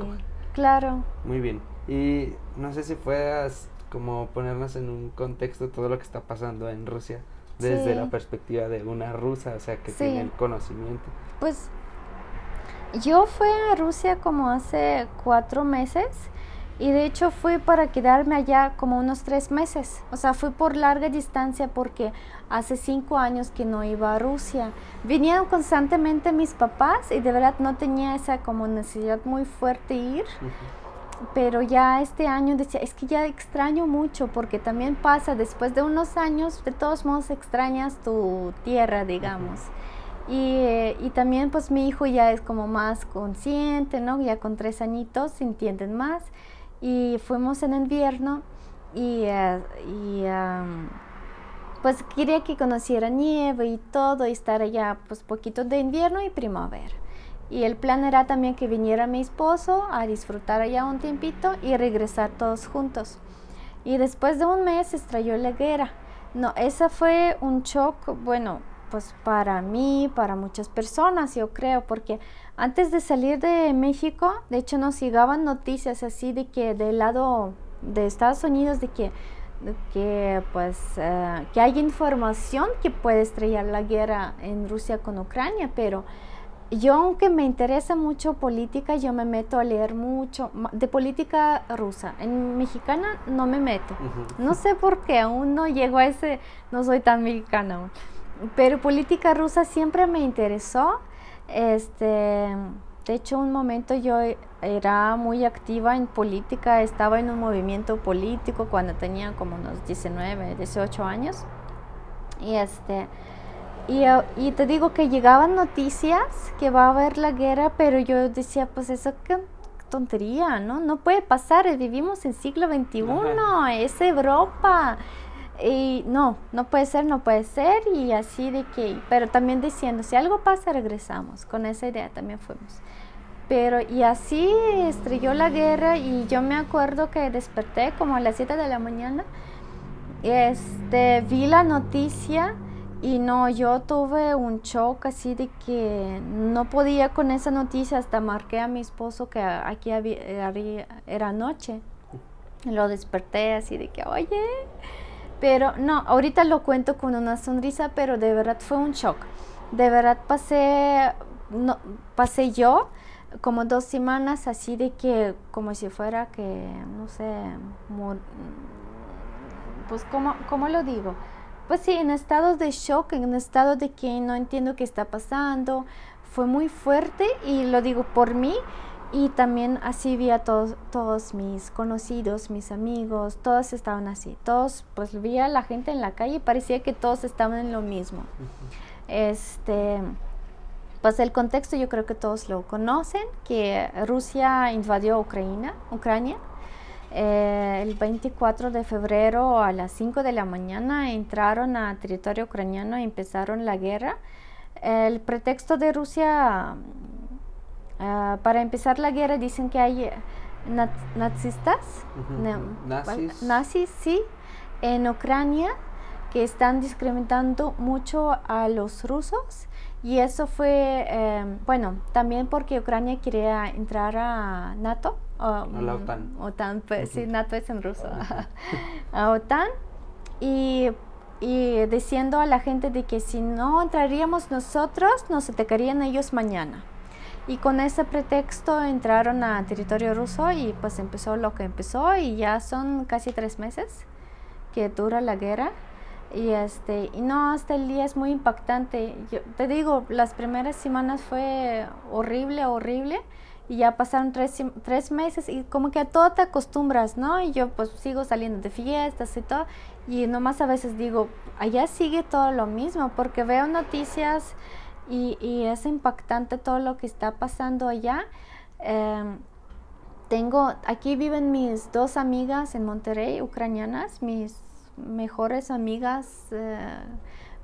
claro. Muy bien. Y no sé si puedas como ponernos en un contexto todo lo que está pasando en Rusia desde la perspectiva de una rusa, o sea, que tiene el conocimiento. Pues yo fui a Rusia como hace cuatro meses y de hecho fui para quedarme allá como unos tres meses. O sea, fui por larga distancia porque hace cinco años que no iba a Rusia. Venían constantemente mis papás y de verdad no tenía esa como necesidad muy fuerte ir pero ya este año decía, es que ya extraño mucho porque también pasa después de unos años, de todos modos extrañas tu tierra, digamos. Y, eh, y, también pues mi hijo ya es como más consciente, ¿no? Ya con tres añitos entienden más. Y fuimos en invierno y, uh, y pues quería que conociera nieve y todo y estar allá pues poquito de invierno y primavera. Y el plan era también que viniera mi esposo a disfrutar allá un tiempito y regresar todos juntos. Y después de un mes estrelló la guerra. No, ese fue un shock, bueno, pues para mí, para muchas personas, yo creo, porque antes de salir de México, de hecho nos llegaban noticias así de que del lado de Estados Unidos, de que, que pues, eh, que hay información que puede estrellar la guerra en Rusia con Ucrania, pero yo aunque me interesa mucho política, yo me meto a leer mucho de política rusa. En mexicana no me meto. No sé por qué, aún no llego a ese, no soy tan mexicana Pero política rusa siempre me interesó. Este, de hecho, un momento yo era muy activa en política, estaba en un movimiento político cuando tenía como unos 19, 18 años. Y este, eh, y, te digo que llegaban noticias que va a haber la guerra, pero yo decía, pues eso qué tontería, ¿no? No puede pasar, vivimos en siglo XXI, es Europa. Y no, no puede ser, no puede ser, y así de que, pero también diciendo, si algo pasa, regresamos, con esa idea también fuimos. Pero, y así estrelló la guerra, y yo me acuerdo que desperté como a las 7 de la mañana, este, vi la noticia, y no, yo tuve un shock así de que no podía con esa noticia, hasta marqué a mi esposo que aquí era noche. Lo desperté así de que, oye, pero no, ahorita lo cuento con una sonrisa, pero de verdad fue un shock. De verdad pasé, no, pasé yo como dos semanas así de que, como si fuera que, no sé, pues, ¿cómo, ¿cómo lo digo? Pues sí, en estado de shock, en estado de que no entiendo qué está pasando. Fue muy fuerte y lo digo por mí y también así vi a todos, todos mis conocidos, mis amigos, todos estaban así. Todos, pues vi a la gente en la calle y parecía que todos estaban en lo mismo. Este, pues el contexto yo creo que todos lo conocen, que Rusia invadió Ucrania, Ucrania eh, el 24 de febrero a las 5 de la mañana entraron a territorio ucraniano y empezaron la guerra. El pretexto de Rusia ah, para empezar la guerra dicen que hay nazistas, nazis, sí, en Ucrania que están discriminando mucho a los rusos. Y eso fue, eh, bueno, también porque Ucrania quería entrar a NATO a la OTAN. OTAN, pues, sí, NATO es en ruso. a OTAN. Y, y, diciendo a la gente de que si no entraríamos nosotros, nos atacarían ellos mañana. Y con ese pretexto entraron a territorio ruso y pues empezó lo que empezó y ya son casi tres meses que dura la guerra. Y este, y no, hasta el día es muy impactante. Yo te digo, las primeras semanas fue horrible, horrible y ya pasaron tres, tres, meses y como que a todo te acostumbras, ¿no? Y yo pues sigo saliendo de fiestas y todo y nomás a veces digo, allá sigue todo lo mismo porque veo noticias y, y es impactante todo lo que está pasando allá. Em, tengo, aquí viven mis dos amigas en Monterrey, ucranianas, mis mejores amigas. Eh,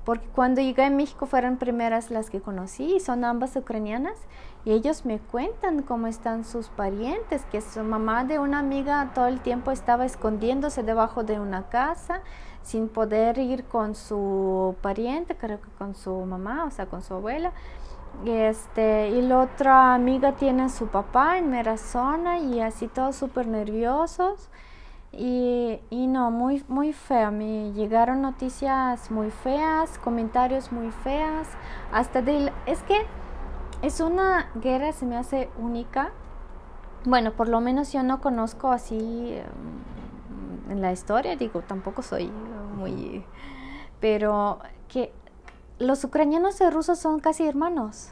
porque cuando llegué a México fueron primeras las que conocí y son ambas ucranianas y ellos me cuentan cómo están sus parientes, que su mamá de una amiga todo el tiempo estaba escondiéndose debajo de una casa sin poder ir con su pariente, creo que con su mamá, o sea, con su abuela. Este, y la otra amiga tiene a su papá en mera zona y así todos súper nerviosos. Y, y, no, muy, muy feo. Me llegaron noticias muy feas, comentarios muy feas. Hasta de... Es que es una guerra, se me hace única. Bueno, por lo menos yo no conozco así em, en la historia, digo, tampoco soy muy... Pero que los ucranianos y rusos son casi hermanos,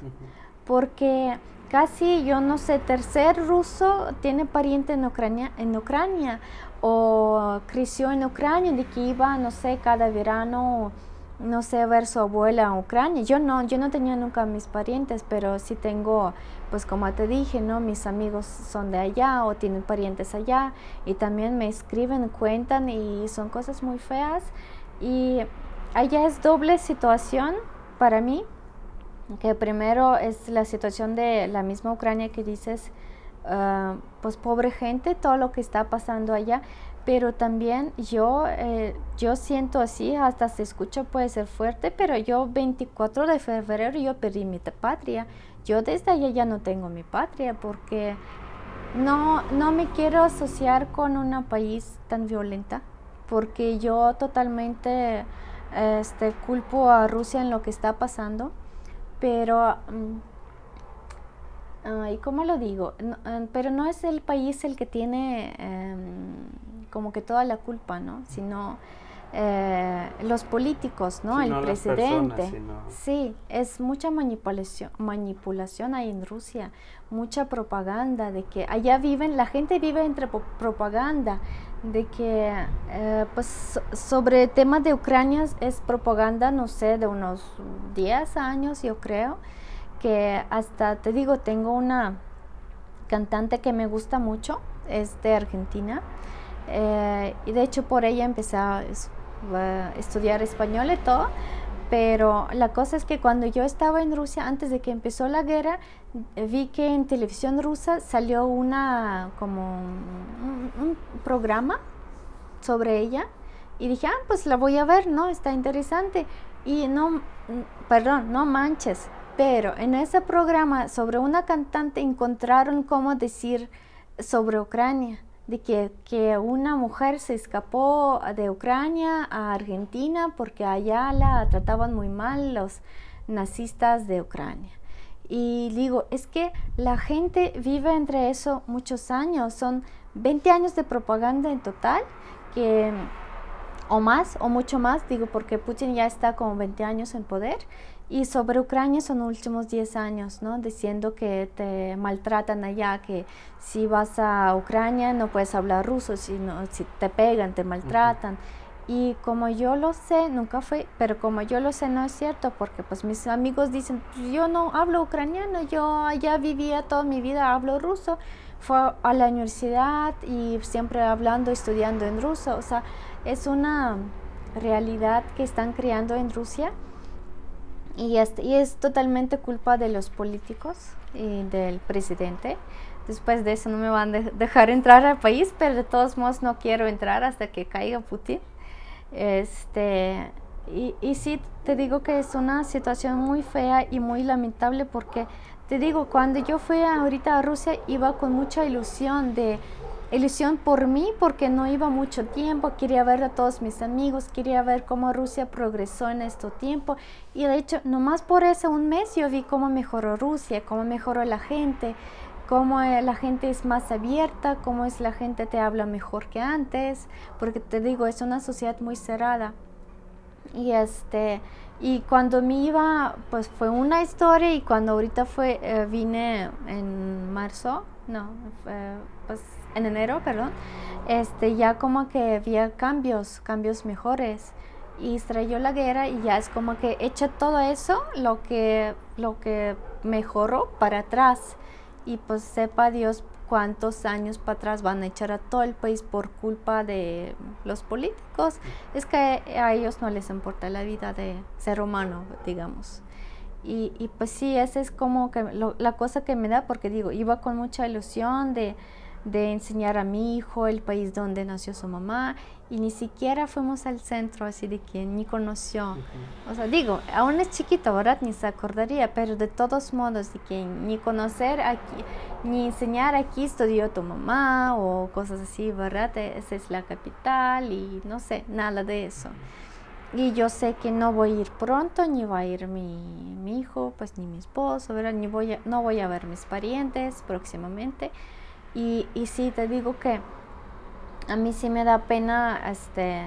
porque casi, yo no sé, tercer ruso tiene pariente en Ucrania, en Ucrania o creció en Ucrania, de que iba, no sé, cada verano no sé, ver su abuela en Ucrania. Yo no, yo no tenía nunca mis parientes, pero sí tengo, pues como te dije, ¿no? Mis amigos son de allá o tienen parientes allá y también me escriben, cuentan y son cosas muy feas. Y allá es doble situación para mí, que primero es la situación de la misma Ucrania que dices, ah, pues pobre gente, todo lo que está pasando allá, pero también yo, eh, yo siento así, hasta se escucha puede ser fuerte, pero yo 24 de febrero yo perdí mi patria, yo desde allá ya no tengo mi patria porque no, no me quiero asociar con un país tan violenta, porque yo totalmente este, culpo a Rusia en lo que está pasando, pero, ¿y ¿cómo lo digo? Pero no es el país el que tiene em, como que toda la culpa, ¿no? Sino eh, los políticos, ¿no? el presidente. Sí, es mucha manipulación, manipulación ahí en Rusia, mucha propaganda de que allá viven, la gente vive entre propaganda, de que eh, pues sobre temas de Ucrania es propaganda, no sé, de unos 10 años yo creo, que hasta te digo, tengo una cantante que me gusta mucho, es de Argentina, eh, y de hecho por ella empecé a estudiar español y todo. Pero la cosa es que cuando yo estaba en Rusia, antes de que empezó la guerra, vi que en televisión rusa salió una como un, programa sobre ella y dije, ah, pues la voy a ver, ¿no? Está interesante. Y no, perdón, no manches, pero en ese programa sobre una cantante encontraron cómo decir sobre Ucrania de que, una mujer se escapó de Ucrania a Argentina porque allá la trataban muy mal los nazistas de Ucrania. Y digo, es que la gente vive entre eso muchos años, son 20 años de propaganda en total, que, o más, o mucho más, digo, porque Putin ya está como 20 años en poder y sobre Ucrania son los últimos 10 años, ¿no? Diciendo que te maltratan allá, que si vas a Ucrania no puedes hablar ruso, si, si te pegan, te maltratan. Y como yo lo sé, nunca fue, pero como yo lo sé no es cierto, porque pues mis amigos dicen, yo no hablo ucraniano, yo allá vivía toda mi vida, hablo ruso. Fue a la universidad y siempre hablando, estudiando en ruso. O sea, es una realidad que están creando en Rusia y, y es totalmente culpa de los políticos y del presidente. Después de eso no me van a dejar entrar al país, pero de todos modos no quiero entrar hasta que caiga Putin. Este, y, y sí, te digo que es una situación muy fea y muy lamentable porque, te digo, cuando yo fui ahorita a Rusia iba con mucha ilusión de ilusión por mí porque no iba mucho tiempo, quería ver a todos mis amigos, quería ver cómo Rusia progresó en este tiempo y de hecho nomás por ese un mes yo vi cómo mejoró Rusia, cómo mejoró la gente, cómo eh, la gente es más abierta, cómo es la gente te habla mejor que antes, porque te digo, es una sociedad muy cerrada. Y este y cuando me iba, pues fue una historia y cuando ahorita fue eh, vine en marzo, no, pues en enero, perdón, este, ya como que había cambios, cambios mejores. Y estrelló la guerra y ya es como que echa todo eso, lo que, lo que mejoró para atrás. Y pues sepa Dios cuántos años para atrás van a echar a todo el país por culpa de los políticos. Es que a ellos no les importa la vida de ser humano, digamos. Y, y pues sí, esa es como que la cosa que me da, porque digo, iba con mucha ilusión de de enseñar a mi hijo el país donde nació su mamá y ni siquiera fuimos al centro, así de que ni conoció. O sea, digo, aún es chiquito, ¿verdad? Ni se acordaría, pero de todos modos, de que ni conocer aquí, ni enseñar aquí estudió tu mamá o cosas así, ¿verdad? E, esa es la capital y no sé, nada de eso. Y yo sé que no voy a ir pronto, ni va a ir mi, mi hijo, pues ni mi esposo, ¿verdad? Ni voy a, no voy a ver mis parientes próximamente. Y, y sí, te digo que a mí sí me da pena este,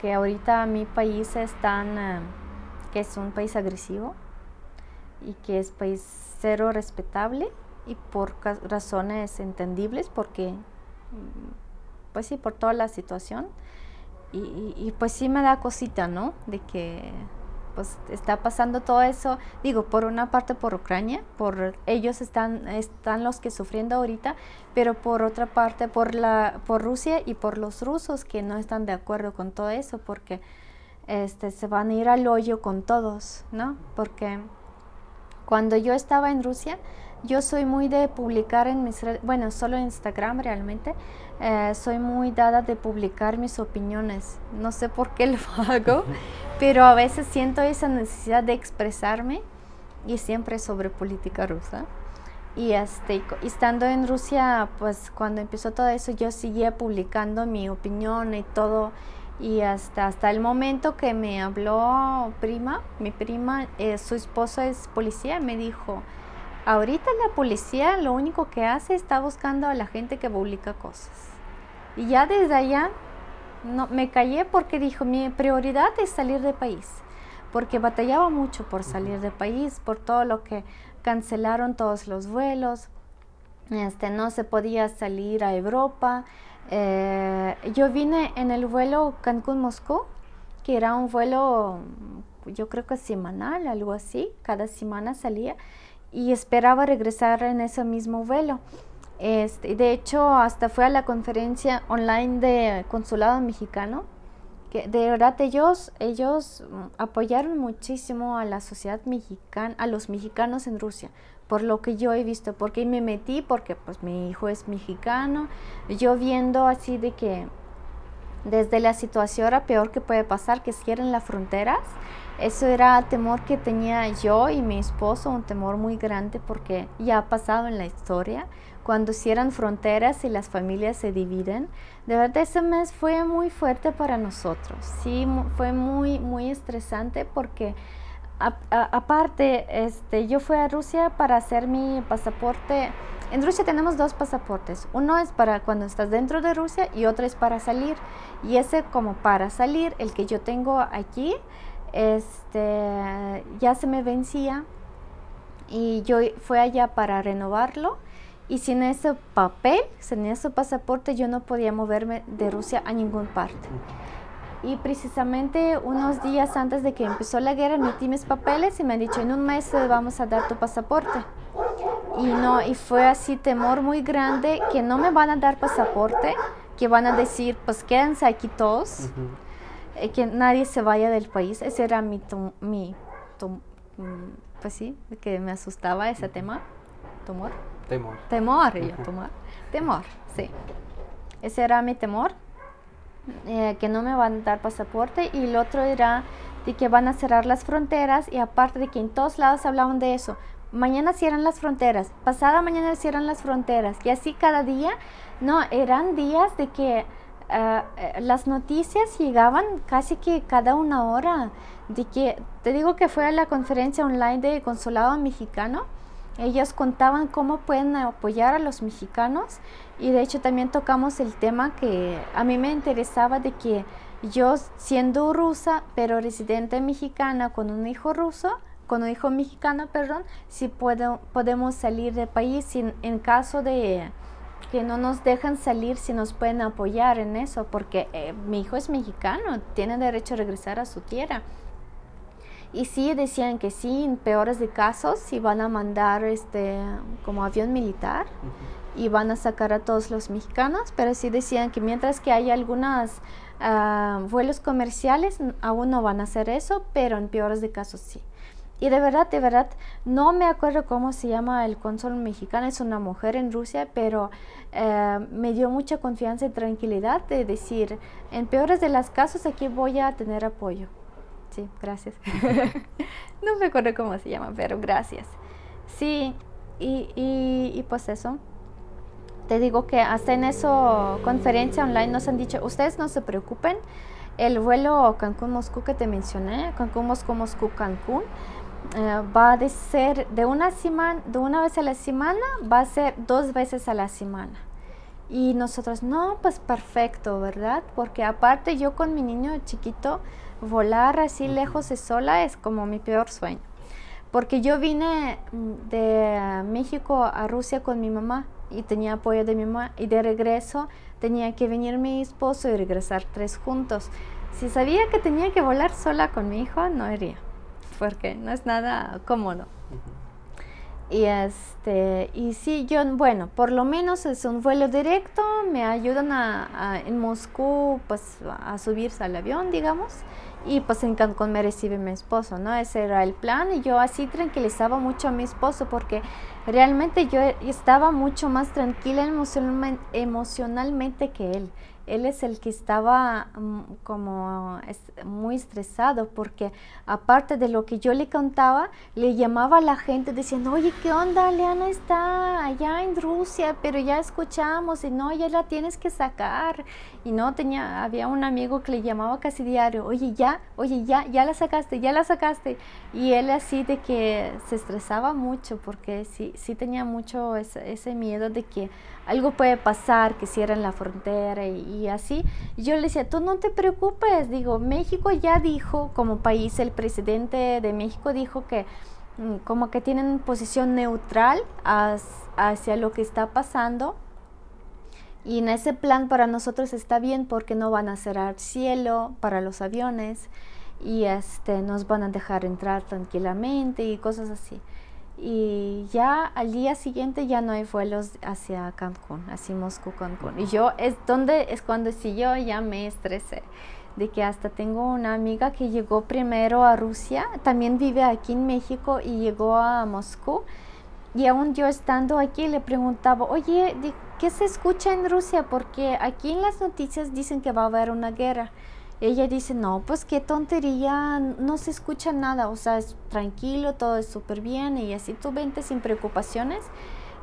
que ahorita mi país es tan, eh, que es un país agresivo y que es país cero respetable y por razones entendibles porque, mm, pues sí, por toda la situación. Y, y pues sí me da cosita, ¿no? De que pues está pasando todo eso, digo, por una parte por Ucrania, por ellos están, están los que sufriendo ahorita, pero por otra parte por, la, por Rusia y por los rusos que no están de acuerdo con todo eso, porque este, se van a ir al hoyo con todos, ¿no? Porque cuando yo estaba en Rusia, yo soy muy de publicar en mis redes, bueno, solo en Instagram realmente, eh, soy muy dada de publicar mis opiniones. No sé por qué lo hago, pero a veces siento esa necesidad de expresarme y siempre sobre política rusa. Y este, estando en Rusia, pues cuando empezó todo eso, yo seguía publicando mi opinión y todo. Y hasta, hasta el momento que me habló prima, mi prima, eh, su esposo es policía, me dijo, ahorita la policía lo único que hace está buscando a la gente que publica cosas. Y ya desde allá no, me callé porque dijo, mi prioridad es salir de país, porque batallaba mucho por salir de país, por todo lo que cancelaron todos los vuelos, este, no se podía salir a Europa. Eh, yo vine en el vuelo Cancún-Moscú, que era un vuelo, yo creo que semanal, algo así, cada semana salía y esperaba regresar en ese mismo vuelo. Este, de hecho, hasta fue a la conferencia online de Consulado Mexicano, que de verdad ellos, ellos apoyaron muchísimo a la sociedad mexicana, a los mexicanos en Rusia, por lo que yo he visto, porque me metí, porque pues mi hijo es mexicano, yo viendo así de que desde la situación era peor que puede pasar, que cierren las fronteras, eso era temor que tenía yo y mi esposo, un temor muy grande porque ya ha pasado en la historia, cuando cierran fronteras y las familias se dividen. De verdad ese mes fue muy fuerte para nosotros, sí, fue muy, muy estresante porque aparte, este, yo fui a Rusia para hacer mi pasaporte. En Rusia tenemos dos pasaportes. Uno es para cuando estás dentro de Rusia y otro es para salir. Y ese como para salir, el que yo tengo aquí, este, ya se me vencía y yo fui allá para renovarlo. Y sin ese papel, sin ese pasaporte, yo no podía moverme de Rusia a ningún parte. Y precisamente unos días antes de que empezó la guerra metí mis papeles y me han dicho, en un mes te vamos a dar tu pasaporte. Y no, y fue así temor muy grande que no me van a dar pasaporte, que van a decir, pues quédense aquí todos, eh, que nadie se vaya del país. Ese era mi, mi mm, pues sí, que me asustaba ese tema, temor. Temor. Temor, yo, temor. Temor, sí. Ese era mi temor eh, que no me van a dar pasaporte y el otro era de que van a cerrar las fronteras y aparte de que en todos lados hablaban de eso. Mañana cierran las fronteras, pasada mañana cierran las fronteras y así cada día, no, eran días de que ah, eh, las noticias llegaban casi que cada una hora, de que, te digo que fue a la conferencia online de Consulado Mexicano, ellos contaban cómo pueden apoyar a los mexicanos y de hecho también tocamos el tema que a mí me interesaba de que yo siendo rusa pero residente mexicana con un hijo ruso, con un hijo mexicano, perdón, si puedo, podemos salir del país en caso de que no nos dejan salir si nos pueden apoyar en eso, porque eh, mi hijo es mexicano, tiene derecho a regresar a su tierra. Y sí decían que sí, en peores de casos, sí van a mandar este como avión militar y van a sacar a todos los mexicanos, pero sí decían que mientras que hay algunos ah, vuelos comerciales, aún no van a hacer eso, pero en peores de casos sí. Y de verdad, de verdad, no me acuerdo cómo se llama el cónsul mexicano, es una mujer en Rusia, pero eh, me dio mucha confianza y tranquilidad de decir, en peores de los casos aquí voy a tener apoyo. Sí, gracias. no me acuerdo cómo se llama, pero gracias. Sí, y, y, pues eso. Te digo que hasta en eso conferencia online nos han dicho, ustedes no se preocupen, el vuelo Cancún-Moscú que te mencioné, Cancún-Moscú-Moscú-Cancún, eh, va a ser de una, semana, de una vez a la semana, va a ser dos veces a la semana. Y nosotros, no, pues perfecto, ¿verdad? Porque aparte yo con mi niño chiquito, volar así lejos de sola es como mi peor sueño. Porque yo vine mm, de México a Rusia con mi mamá y tenía apoyo de mi mamá y de regreso tenía que venir mi esposo y regresar tres juntos. Si sabía que tenía que volar sola con mi hijo, no iría, porque no es nada cómodo. Y este, y sí, yo, bueno, por lo menos es un vuelo directo, me ayudan a, en Moscú, pues, a subirse al avión, digamos, y pues en Cancún me recibe mi esposo, ¿no? Ese era el plan y yo así tranquilizaba mucho a mi esposo porque realmente yo estaba mucho más tranquila emocionalmente que él él es el que estaba mm, como muy estresado porque aparte de lo que yo le contaba, le llamaba a la gente diciendo, oye, ¿qué onda? Leana está allá en Rusia, pero ya escuchamos y no, ya la tienes que sacar. Y no tenía, había un amigo que le llamaba casi diario, oye, ya, oye, ya, ya la sacaste, ya la sacaste. Y él así de que se estresaba mucho porque sí, sí tenía mucho ese, miedo de que algo puede pasar, que cierren la frontera y, así. yo le decía, tú no te preocupes, digo, México ya dijo, como país, el presidente de México dijo que mm, como que tienen posición neutral hacia lo que está pasando. Y en ese plan para nosotros está bien porque no van a cerrar cielo para los aviones y este, nos van a dejar entrar tranquilamente y cosas así y ya al día siguiente ya no hay vuelos hacia Cancún, hacia Moscú, Cancún. Y yo es donde es cuando sí yo ya me estresé de que hasta tengo una amiga que llegó primero a Rusia, también vive aquí en México y llegó a Moscú. Y aún yo estando aquí le preguntaba, oye, ¿qué se escucha en Rusia? Porque aquí en las noticias dicen que va a haber una guerra ella dice, no, pues qué tontería, no se escucha nada, o sea, es tranquilo, todo es súper bien y así tú vente sin preocupaciones.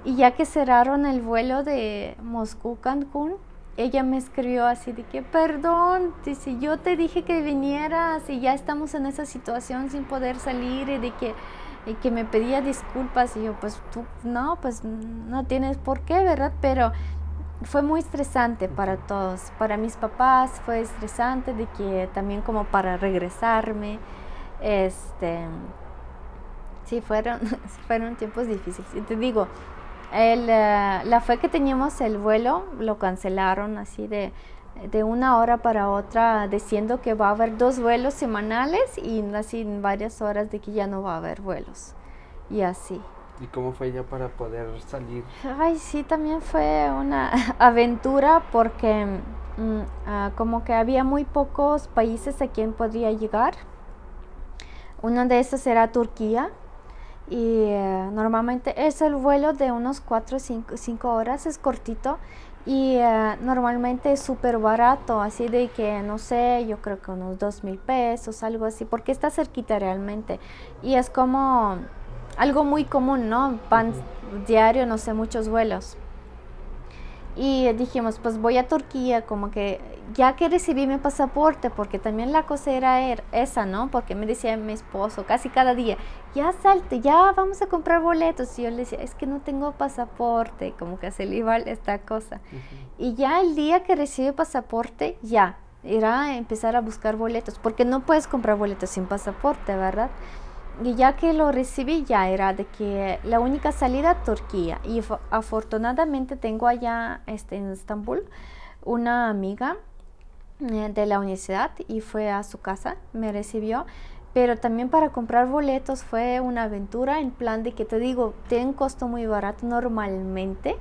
Y ya que cerraron el vuelo de Moscú-Cancún, ella me escribió así de que, perdón, dice, yo te dije que vinieras y ya estamos en esa situación sin poder salir y de que, y que me pedía disculpas y yo, pues tú, no, pues no tienes por qué, ¿verdad? Pero fue muy estresante para todos. Para mis papás fue estresante de que también como para regresarme. Este, sí, fueron, fueron tiempos difíciles. Y te digo, el, eh, la fe que teníamos el vuelo lo cancelaron así de, de una hora para otra, diciendo que va a haber dos vuelos semanales y así en varias horas de que ya no va a haber vuelos. Y así. ¿Y cómo fue ya para poder salir? Ay, sí, también fue una aventura porque mm, ah, como que había muy pocos países a quien podría llegar. Uno de esos era Turquía y eh, normalmente es el vuelo de unos 4 o 5 horas, es cortito y eh, normalmente es súper barato, así de que no sé, yo creo que unos 2 mil pesos, algo así, porque está cerquita realmente y es como algo muy común, ¿no? Pan diario, no sé, muchos vuelos. Y dijimos, pues voy a Turquía, como que ya que recibí mi pasaporte, porque también la cosa era er, esa, ¿no? Porque me decía mi esposo casi cada día, ya salte, ya vamos a comprar boletos. Y yo le decía, es que no tengo pasaporte, como que se le iba esta cosa. Y ya el día que recibí pasaporte, ya, era a empezar a buscar boletos, porque no puedes comprar boletos sin pasaporte, ¿verdad? Y ya que lo recibí ya era de que la única salida Turquía. Y afortunadamente tengo allá este, en Estambul una amiga eh, de la universidad y fue a su casa, me recibió, pero también para comprar boletos fue una aventura en plan de que te digo, tienen costo muy barato normalmente,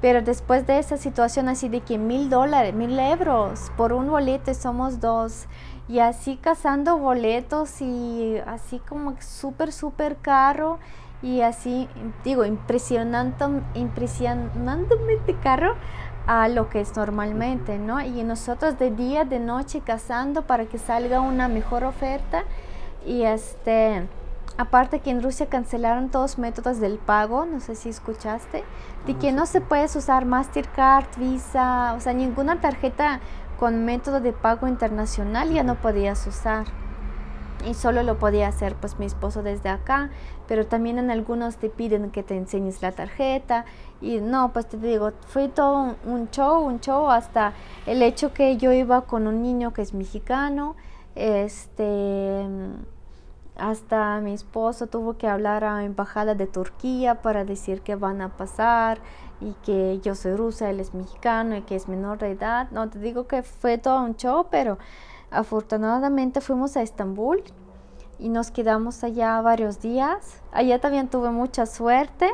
pero después de esa situación así de que mil dólares, mil euros por un boleto somos dos y así cazando boletos y así como súper, súper caro y así, digo, impresionante, impresionantemente caro a lo que es normalmente, ¿no? Y nosotros de día, de noche cazando para que salga una mejor oferta y este... Aparte que en Rusia cancelaron todos los métodos del pago, no sé si escuchaste, de que no se puede usar Mastercard, Visa, o sea, ninguna tarjeta con método de pago internacional ya no podías usar. Y solo lo podía hacer pues mi esposo desde acá, pero también en algunos te piden que te enseñes la tarjeta y no, pues te digo, fue todo un, show, un show hasta el hecho que yo iba con un niño que es mexicano, este hasta mi esposo tuvo que hablar a la embajada de Turquía para decir que van a pasar y que yo soy rusa, él es mexicano y que es menor de edad. No te digo que fue todo un show, pero afortunadamente fuimos a Estambul y nos quedamos allá varios días. Allá también tuve mucha suerte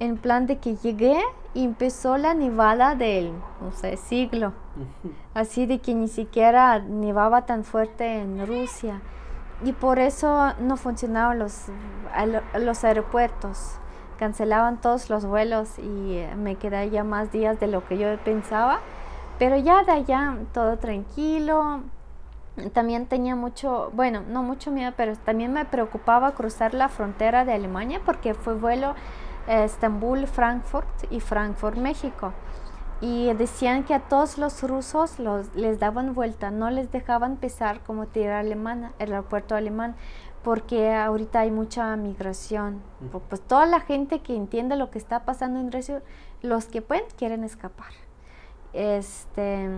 en plan de que llegué y empezó la nevada del, no sé, siglo. Así de que ni siquiera nevaba tan fuerte en Rusia. Y por eso no funcionaban los, los aeropuertos. Cancelaban todos los vuelos y eh, me quedé ya más días de lo que yo pensaba. Pero ya de allá todo tranquilo. También tenía mucho, bueno, no mucho miedo, pero también me preocupaba cruzar la frontera de Alemania porque fue vuelo Estambul, Frankfurt y Frankfurt, México. Y decían que a todos los rusos los, les daban vuelta, no les dejaban pisar como tierra alemana, el aeropuerto alemán, porque ahorita hay mucha migración. Pues toda la gente que entiende lo que está pasando en Rusia, los que pueden, quieren escapar. Este,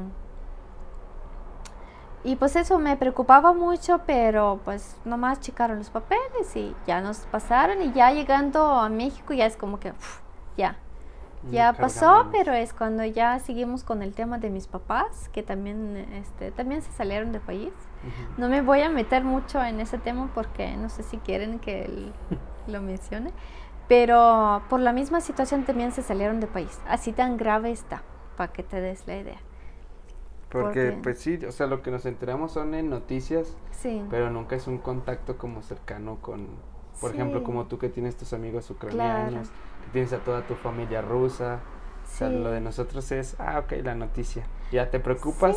y pues eso me preocupaba mucho, pero pues nomás checaron los papeles y ya nos pasaron y ya llegando a México ya es como que ya, ya pasó, pero es cuando ya seguimos con el tema de mis papás, que también, este, también se salieron de país. No me voy a meter mucho en ese tema porque no sé si quieren que lo mencione, pero por la misma situación también se salieron de país. Así tan grave está, para que te des la idea. Porque, pues sí, o sea, lo que nos enteramos son en noticias, pero nunca es un contacto como cercano con, por ejemplo, como tú que tienes tus amigos ucranianos, tienes a toda tu familia rusa. O sea, lo de nosotros es, ah, ok, la noticia. Ya te preocupas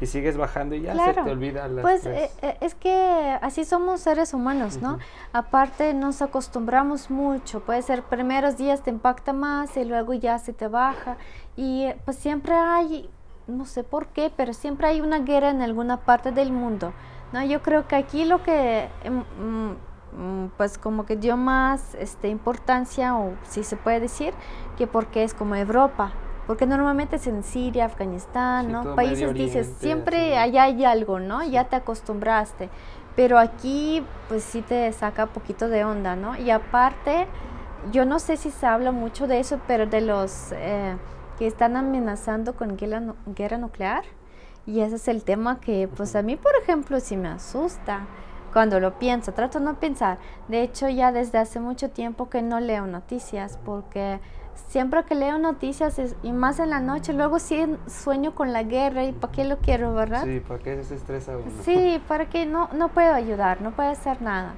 y sigues bajando y ya se te olvida las Pues eh, eh, es que así somos seres humanos, ¿no? Aparte nos acostumbramos mucho. Puede ser primeros días te impacta más y luego ya se te baja. Y pues siempre hay no sé por qué, pero siempre hay una guerra en alguna parte del mundo. ¿no? Yo creo que aquí lo que, em, mm, pues como que dio más este, importancia, o si se puede decir, que porque es como Europa. Porque normalmente es en Siria, Afganistán, ¿no? Países dices, siempre allá hay algo, ¿no? Ya te acostumbraste. Pero aquí, pues sí te saca poquito de onda, ¿no? Y aparte, yo no sé si se habla mucho de eso, pero de los... Eh, que están amenazando con guerra, guerra nuclear. Y ese es el tema que, pues a mí, por ejemplo, sí me asusta cuando lo pienso. Trato de no pensar. De hecho, ya desde hace mucho tiempo que no leo noticias, porque siempre que leo noticias, y más en la noche, luego sí sueño con la guerra y ¿para qué lo quiero, verdad? Sí, ¿para qué se estresa uno? Sí, para que no, no puedo ayudar, no puedo hacer nada.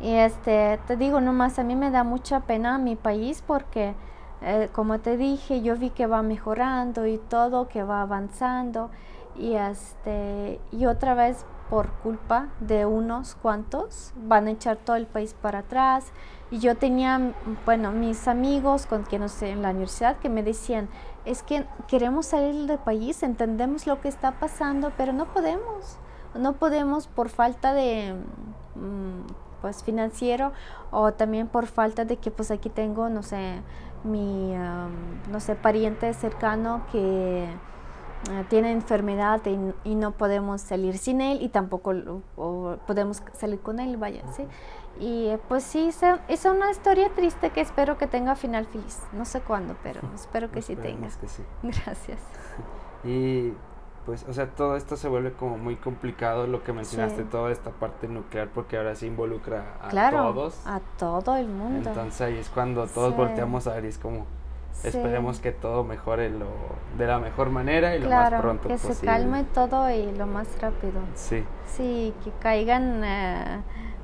Y este, te digo nomás, a mí me da mucha pena mi país porque eh, como te dije, yo vi que va mejorando y todo, que va avanzando y, este, y otra vez por culpa de unos cuantos van a echar todo el país para atrás. Y yo tenía, bueno, mis amigos con quienes en la universidad que me decían, es que queremos salir del país, entendemos lo que está pasando, pero no podemos. No podemos por falta de mm, pues financiero o también por falta de que pues aquí tengo, no sé, mi, no sé, pariente cercano que tiene enfermedad y, no podemos salir sin él y tampoco podemos salir con él, vaya, ¿sí? Y eh, pues sí, es una historia triste que espero que tenga final feliz. No sé cuándo, pero espero que sí tenga. Gracias. Y pues, o sea, todo esto se vuelve como muy complicado, lo que mencionaste, toda esta parte nuclear, porque ahora se involucra a todos. A todo el mundo. Entonces ahí es cuando todos volteamos a ver y es como, esperemos que todo mejore lo, de la mejor manera y lo más pronto que posible. se calme todo y lo más rápido. Sí. Sí, que caigan eh,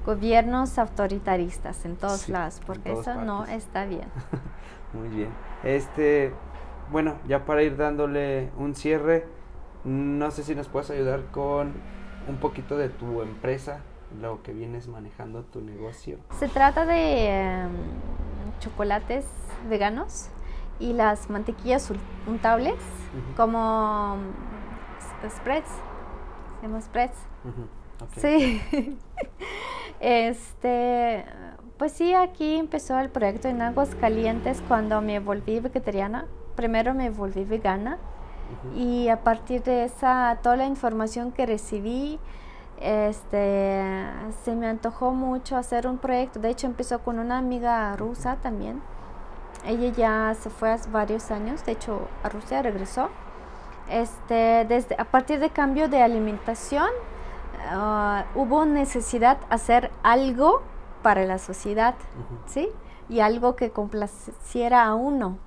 gobiernos autoritaristas en todos lados, porque eso no está bien. muy bien. Este, bueno, ya para ir dándole un cierre, no sé si nos puedes ayudar con un poquito de tu empresa, lo que vienes manejando tu negocio. Se trata de em, chocolates veganos y las mantequillas untables como spreads. Se llama spreads. Sí. este, pues sí, aquí empezó el proyecto en Aguas Calientes cuando me volví vegetariana. Primero me volví vegana y a partir de esa, toda la información que recibí, este, se me antojó mucho hacer un proyecto. De hecho, empezó con una amiga rusa también. Ella ya se fue hace varios años, de hecho, a Rusia regresó. Este, desde, a partir de cambio de alimentación, uh, hubo necesidad de hacer algo para la sociedad, ¿sí? y algo que complaciera a uno.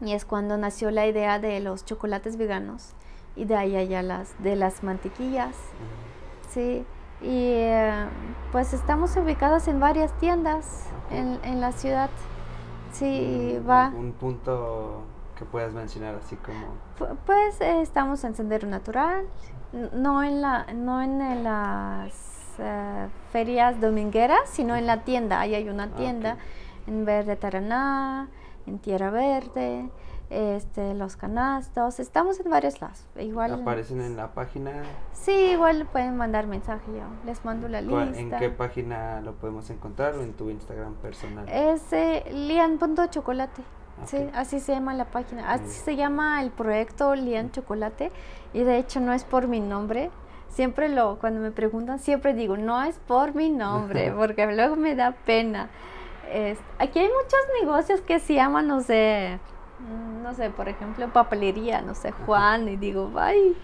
Y es cuando nació la idea de los chocolates veganos y de ahí allá las de las mantequillas. Sí, y eh, pues estamos ubicados en varias tiendas en, en la ciudad. Sí, va. Un punto que puedas mencionar así como pues eh, estamos en Sendero Natural no en la no en las eh, ferias domingueras sino en la tienda. Ahí hay una ah, tienda en Verde Taraná en Tierra Verde este, los canastos, estamos en varios lados. Igual ¿Aparecen en la página? Sí, igual pueden mandar mensaje, yo les mando la lista. ¿En qué página lo podemos encontrar o en tu Instagram personal? Es eh, lian.chocolate. Sí, así se llama la página. Así se llama el proyecto Lian Chocolate. Y de hecho no es por mi nombre. Siempre lo, cuando me preguntan, siempre digo, no es por mi nombre, porque luego me da pena. aquí hay muchos negocios que se llaman, no sé, Mm, no sé, por ejemplo, papelería, no sé, Juan, y digo, ay,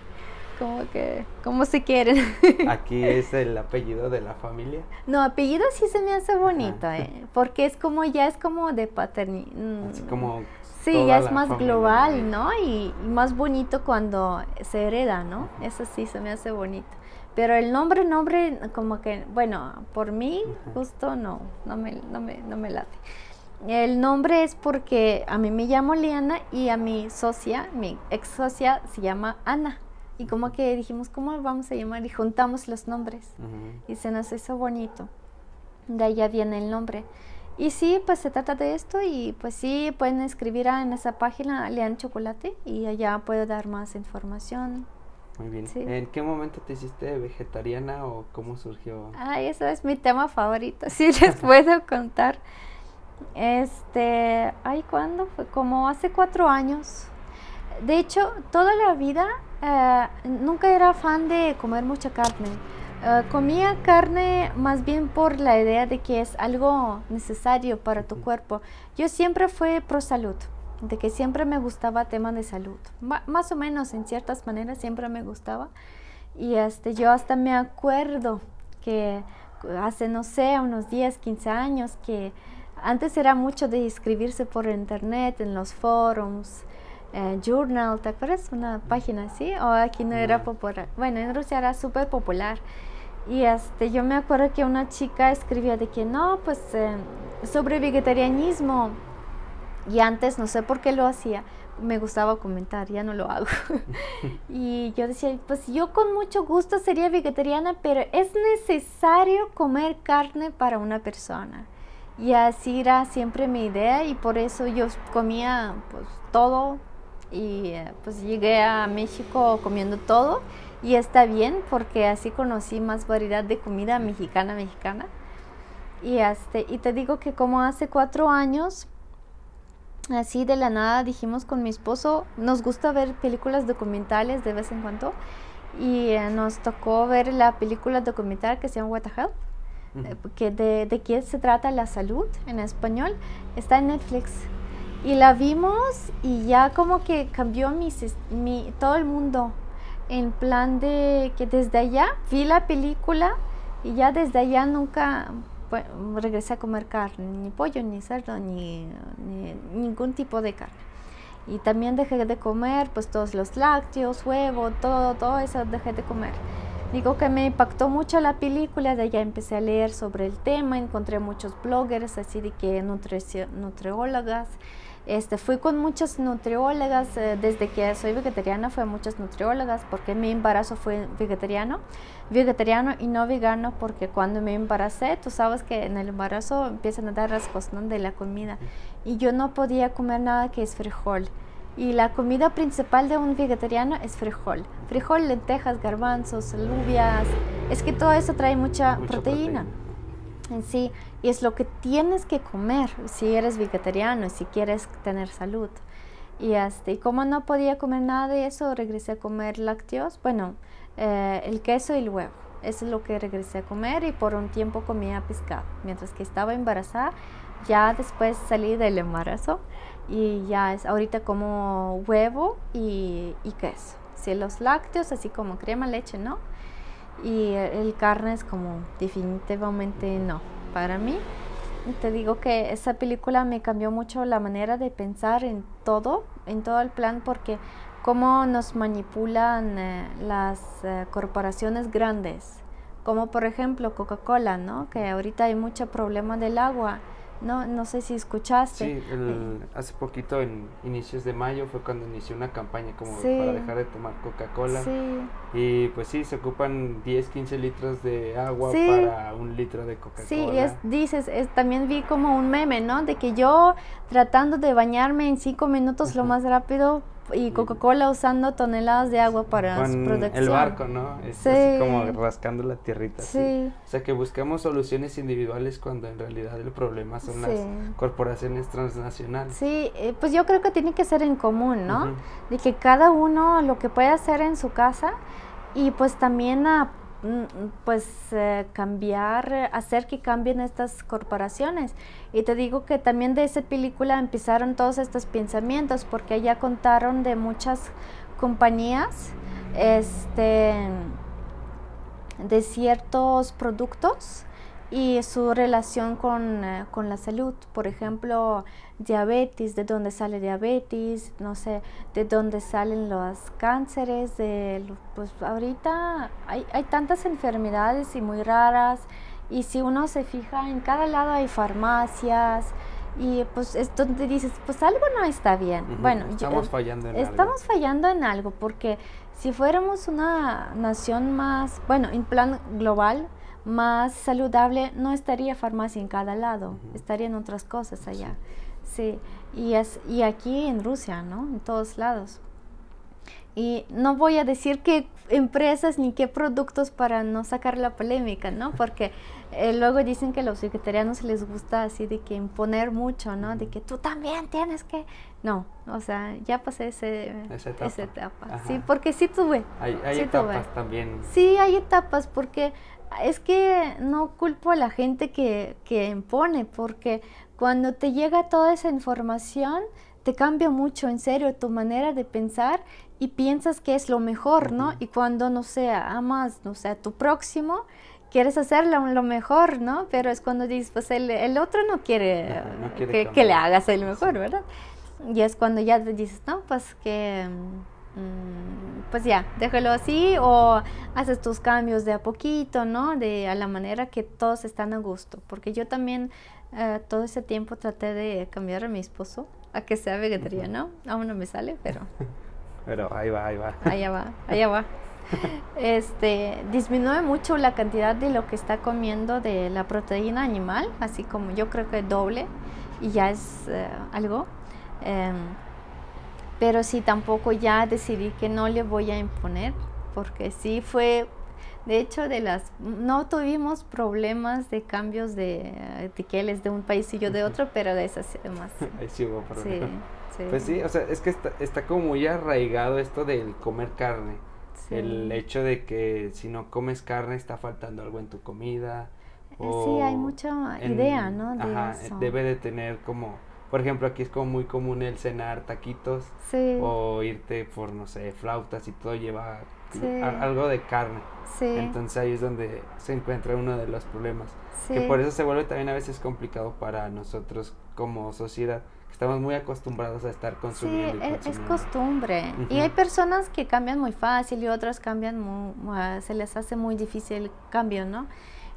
como que, ¿cómo se quieren? Aquí es el apellido de la familia. No, apellido sí se me hace bonito, ¿eh? porque es como, ya es como de paternidad. Mm, Así como... Sí, ya es más global, ¿no? Y, más bonito cuando se hereda, ¿no? Eso sí se me hace bonito. Pero el nombre, nombre, como que, bueno, por mí, justo no, no me, no me, no me late. El nombre es porque a mí me llamo Liana y a mi socia, mi ex socia, se llama Ana. Y como que dijimos, ¿cómo vamos a llamar? Y juntamos los nombres. Y se nos hizo bonito. De ahí ya viene el nombre. Y sí, pues se trata de esto y pues sí, pueden escribir en esa página Lian Chocolate y allá puedo dar más información. Muy bien. ¿En qué momento te hiciste vegetariana o cómo surgió? Ay, eso es mi tema favorito. Sí, les puedo contar. Este, ay, ¿cuándo fue? Como hace cuatro años. De hecho, toda la vida eh, nunca era fan de comer mucha carne. Eh, comía carne más bien por la idea de que es algo necesario para tu cuerpo. Yo siempre fui pro salud, de que siempre me gustaba tema de salud. más o menos, en ciertas maneras, siempre me gustaba. Y este, yo hasta me acuerdo que hace, no sé, unos 10, 15 años que antes era mucho de inscribirse por internet, en los forums, eh, journal, ¿te acuerdas? Una página así, o aquí no era popular. Bueno, en Rusia era súper popular. Y este, yo me acuerdo que una chica escribía de que no, pues eh, sobre vegetarianismo. Y antes, no sé por qué lo hacía, me gustaba comentar, ya no lo hago. y yo decía, pues yo con mucho gusto sería vegetariana, pero es necesario comer carne para una persona. Y así era siempre mi idea y por eso yo comía pues todo y eh, pues llegué a México comiendo todo. Y está bien porque así conocí más variedad de comida mexicana mexicana. Y, este, y te digo que como hace cuatro años, así de la nada dijimos con mi esposo, nos gusta ver películas documentales de vez en cuando. Y eh, nos tocó ver la película documental que se llama What the Hell eh, que de, de qué se trata la salud en español, está en Netflix. Y la vimos y ya como que cambió mi, mi, todo el mundo en plan de que desde allá vi la película y ya desde allá nunca regresé a comer carne, ni pollo, ni cerdo, ni, ni, ningún tipo de carne. Y también dejé de comer pues todos los lácteos, huevo, todo, todo eso dejé de comer. Digo que me impactó mucho la película, de allá empecé a leer sobre el tema, encontré muchos bloggers, así de que nutriólogas. Este, fui con muchas nutriólogas, eh, desde que soy vegetariana fui a muchas nutriólogas porque mi embarazo fue vegetariano, vegetariano y no vegano porque cuando me embaracé, tú sabes que en el embarazo empiezan a dar rasgos de la comida y yo no podía comer nada que es frijol. Y la comida principal de un vegetariano es frijol. Frijol, lentejas, garbanzos, alubias. Es que todo eso trae mucha, proteína. en sí. Y es lo que tienes que comer si eres vegetariano si quieres tener salud. Y, este, y como no podía comer nada de eso, regresé a comer lácteos. Bueno, eh, el queso y el huevo. Eso es lo que regresé a comer y por un tiempo comía pescado. Mientras que estaba embarazada, ya después salí del embarazo y ya es ahorita como huevo y, y queso. Si los lácteos, así como crema, leche, no. Y el, carne es como definitivamente no para mí. te digo que esa película me cambió mucho la manera de pensar en todo, en todo el plan, porque cómo nos manipulan eh, las eh, corporaciones grandes, como por ejemplo Coca-Cola, ¿no? Que ahorita hay mucho problema del agua no, no sé si escuchaste. Sí, el, hace poquito, en inicios de mayo, fue cuando inició una campaña como para dejar de tomar Coca-Cola. Sí. Y pues sí, se ocupan 10, 15 litros de agua para un litro de Coca-Cola. Sí, es, dices, es, también vi como un meme, ¿no? De que yo tratando de bañarme en 5 minutos lo más rápido y Coca-Cola usando toneladas de agua para su producción. El barco, ¿no? Es así como rascando la tierrita. Sí. O sea que buscamos soluciones individuales cuando en realidad el problema son las corporaciones transnacionales. Sí, eh, pues yo creo que tiene que ser en común, ¿no? De que cada uno lo que puede hacer en su casa y pues también a pues eh, cambiar, hacer que cambien estas corporaciones. Y te digo que también de esa película empezaron todos estos pensamientos, porque ya contaron de muchas compañías, este, de ciertos productos y su relación con, eh, con la salud. Por ejemplo, diabetes, de dónde sale diabetes, no sé, de dónde salen los cánceres, de, pues ahorita hay, hay tantas enfermedades y muy raras y si uno se fija en cada lado hay farmacias y pues es donde dices, pues algo no está bien. Bueno, estamos fallando en estamos fallando en algo porque si fuéramos una nación más, bueno, en plan global, más saludable, no estaría farmacia en cada lado, estarían otras cosas allá. Sí, y, es, y aquí en Rusia, ¿no? En todos lados. Y no voy a decir qué empresas ni qué productos para no sacar la polémica, ¿no? Porque eh, luego dicen que a los vegetarianos les gusta así de que imponer mucho, ¿no? De que tú también tienes que... No, o sea, ya pasé ese, esa etapa. Sí, porque sí tuve. Hay, hay etapas también. Sí, hay etapas porque es que no culpo a la gente que, que impone, porque cuando te llega toda esa información, te cambia mucho, en serio, tu manera de pensar y piensas que es lo mejor, ¿no? Y cuando, no sé, amas, no sé, a tu próximo, quieres hacerlo lo mejor, ¿no? Pero es cuando dices, pues el, el otro no quiere, que, le hagas el mejor, ¿verdad? Y es cuando ya te dices, no, pues que, pues ya, déjalo así o haces tus cambios de a poquito, ¿no? De a la manera que todos están a gusto. Porque yo también eh, todo ese tiempo traté de cambiar a mi esposo a que sea vegetariano. Aún no me sale, pero... pero ahí va, ahí va. Allá va, allá va. Este, disminuye mucho la cantidad de lo que está comiendo de la proteína animal, así como yo creo que doble y ya es eh, algo. Em, pero sí, tampoco ya decidí que no le voy a imponer, porque sí fue de hecho, de las no tuvimos problemas de cambios de, de que él es de un país y yo de otro, pero de esas más. Ahí sí hubo problemas. Sí, Pues sí, o sea, es que está, está como muy arraigado esto del comer carne. El hecho de que si no comes carne está faltando algo en tu comida. Eh, sí, hay mucha idea, ¿no? De ajá, debe de tener como, por ejemplo, aquí es como muy común el cenar taquitos o irte por, no sé, flautas y todo lleva algo de carne. Entonces ahí es donde se encuentra uno de los problemas. Que por eso se vuelve también a veces complicado para nosotros como sociedad. Estamos muy acostumbrados a estar consumiendo. Sí, es, costumbre. Y hay personas que cambian muy fácil y otras cambian, se les hace muy difícil el cambio, ¿no?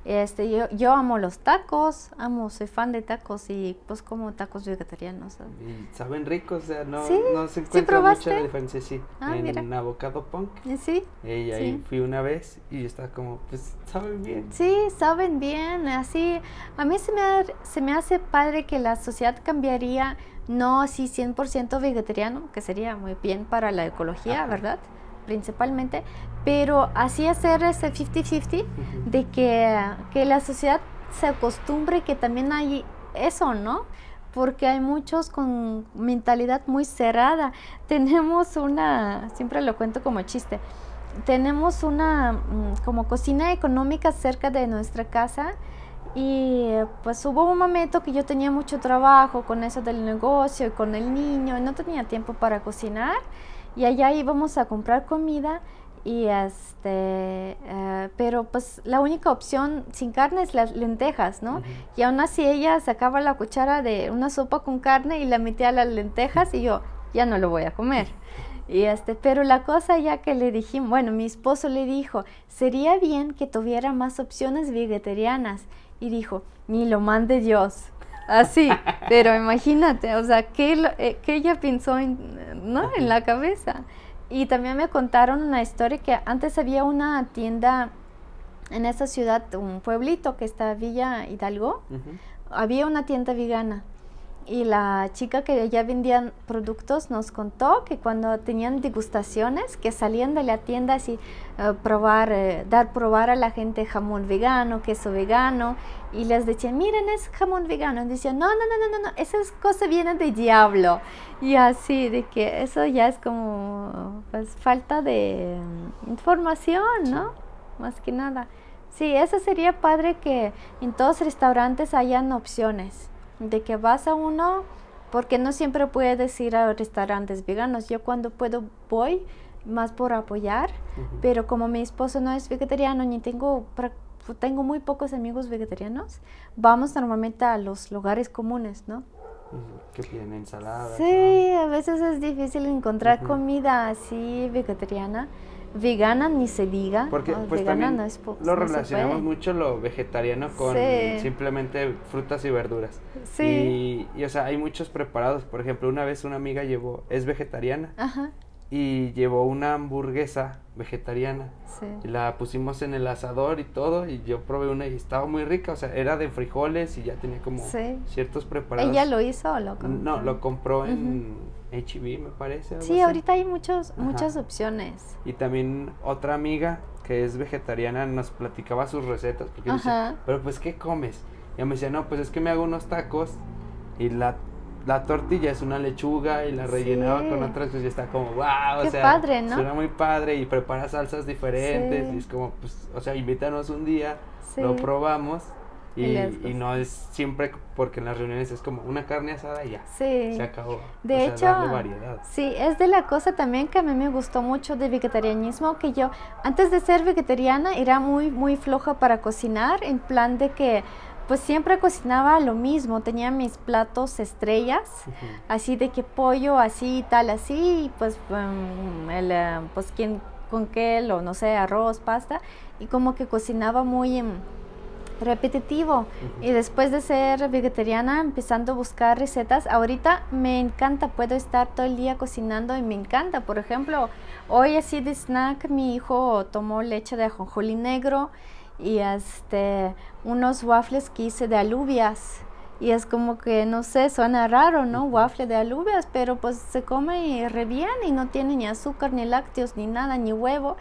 Este, yo, yo amo los tacos, amo, soy fan de tacos y pues como tacos vegetarianos. Y saben ricos, o sea, no, no se encuentra mucha diferencia, sí. Ah, en Avocado Punk. Eh, sí. Y ahí fui una vez y estaba como, pues, saben bien. Sí, saben bien, así. A mí se me, se me hace padre que la sociedad cambiaría, no así 100% vegetariano, que sería muy bien para la ecología, ¿verdad? Principalmente, pero así hacer ese 50-50 de que, que la sociedad se acostumbre que también hay eso, ¿no? porque hay muchos con mentalidad muy cerrada. Tenemos una, siempre lo cuento como chiste, tenemos una mm, como cocina económica cerca de nuestra casa y pues hubo un momento que yo tenía mucho trabajo con eso del negocio y con el niño y no tenía tiempo para cocinar y allá íbamos a comprar comida Y este, eh, pero pues la única opción sin carne es las lentejas, ¿no? Y aún así ella sacaba la cuchara de una sopa con carne y la metía a las lentejas y yo ya no lo voy a comer. Y este, pero la cosa ya que le dijimos, bueno, mi esposo le dijo, sería bien que tuviera más opciones vegetarianas. Y dijo, ni lo mande Dios. Así, pero imagínate, o sea, ¿qué, eh, ella pensó en, ¿no? en la cabeza? Y también me contaron una historia que antes había una tienda en esa ciudad, un pueblito que está Villa Hidalgo, había una tienda vegana y la chica que ya vendía productos nos contó que cuando tenían degustaciones, que salían de la tienda así, uh, probar, eh, dar probar a la gente jamón vegano, queso vegano, y les decían, miren, es jamón vegano. Y decían, no, no, no, no, no, esa cosa viene del diablo. Y así, de que eso ya es como pues, falta de mm, información, ¿no? Más que nada. Sí, eso sería padre que en todos los restaurantes hayan opciones de que vas a uno, porque no siempre puedes ir a restaurantes veganos. Yo cuando puedo voy más por apoyar, pero como mi esposo no es vegetariano ni tengo tengo muy pocos amigos vegetarianos, vamos normalmente a los lugares comunes, ¿no? Que tienen ensaladas. Sí, a veces es difícil encontrar comida así vegetariana vegana ni se diga. Porque pues también lo relacionamos mucho lo vegetariano con simplemente frutas y verduras. Sí. Y, o sea, hay muchos preparados. Por ejemplo, una vez una amiga llevó, es vegetariana. Y llevó una hamburguesa vegetariana. Sí. Y la pusimos en el asador y todo. Y yo probé una y estaba muy rica. O sea, era de frijoles y ya tenía como ciertos preparados. ¿Ella lo hizo o lo compró? No, lo compró en HB, me parece. Sí, ahorita hay muchos, muchas opciones. Y también otra amiga que es vegetariana nos platicaba sus recetas. Porque pero pues, ¿qué comes? Y me decía, no, pues es que me hago unos tacos y la, la tortilla es una lechuga y la rellenaba con otras cosas y está como, wow, Qué o sea, padre, ¿no? suena muy padre y prepara salsas diferentes y es como, pues, o sea, invítanos un día, lo probamos y, no es siempre porque en las reuniones es como una carne asada y ya. Sí. Se acabó. De hecho, sí, es de la cosa también que a mí me gustó mucho de vegetarianismo, que yo antes de ser vegetariana era muy, muy floja para cocinar, en plan de que pues siempre cocinaba lo mismo, tenía mis platos estrellas, así de que pollo, así, tal, así, y pues, um, el, eh, pues quien, con qué, o no sé, arroz, pasta, y como que cocinaba muy... Um, repetitivo. Y después de ser vegetariana, empezando a buscar recetas, ahorita me encanta, puedo estar todo el día cocinando y me encanta. Por ejemplo, hoy así de snack, mi hijo tomó leche de ajonjolí negro y este, unos waffles que hice de alubias. Y es como que, no sé, suena raro, ¿no? Waffle de alubias, pero pues se come re bien y no tiene ni azúcar, ni lácteos, ni nada, ni huevo.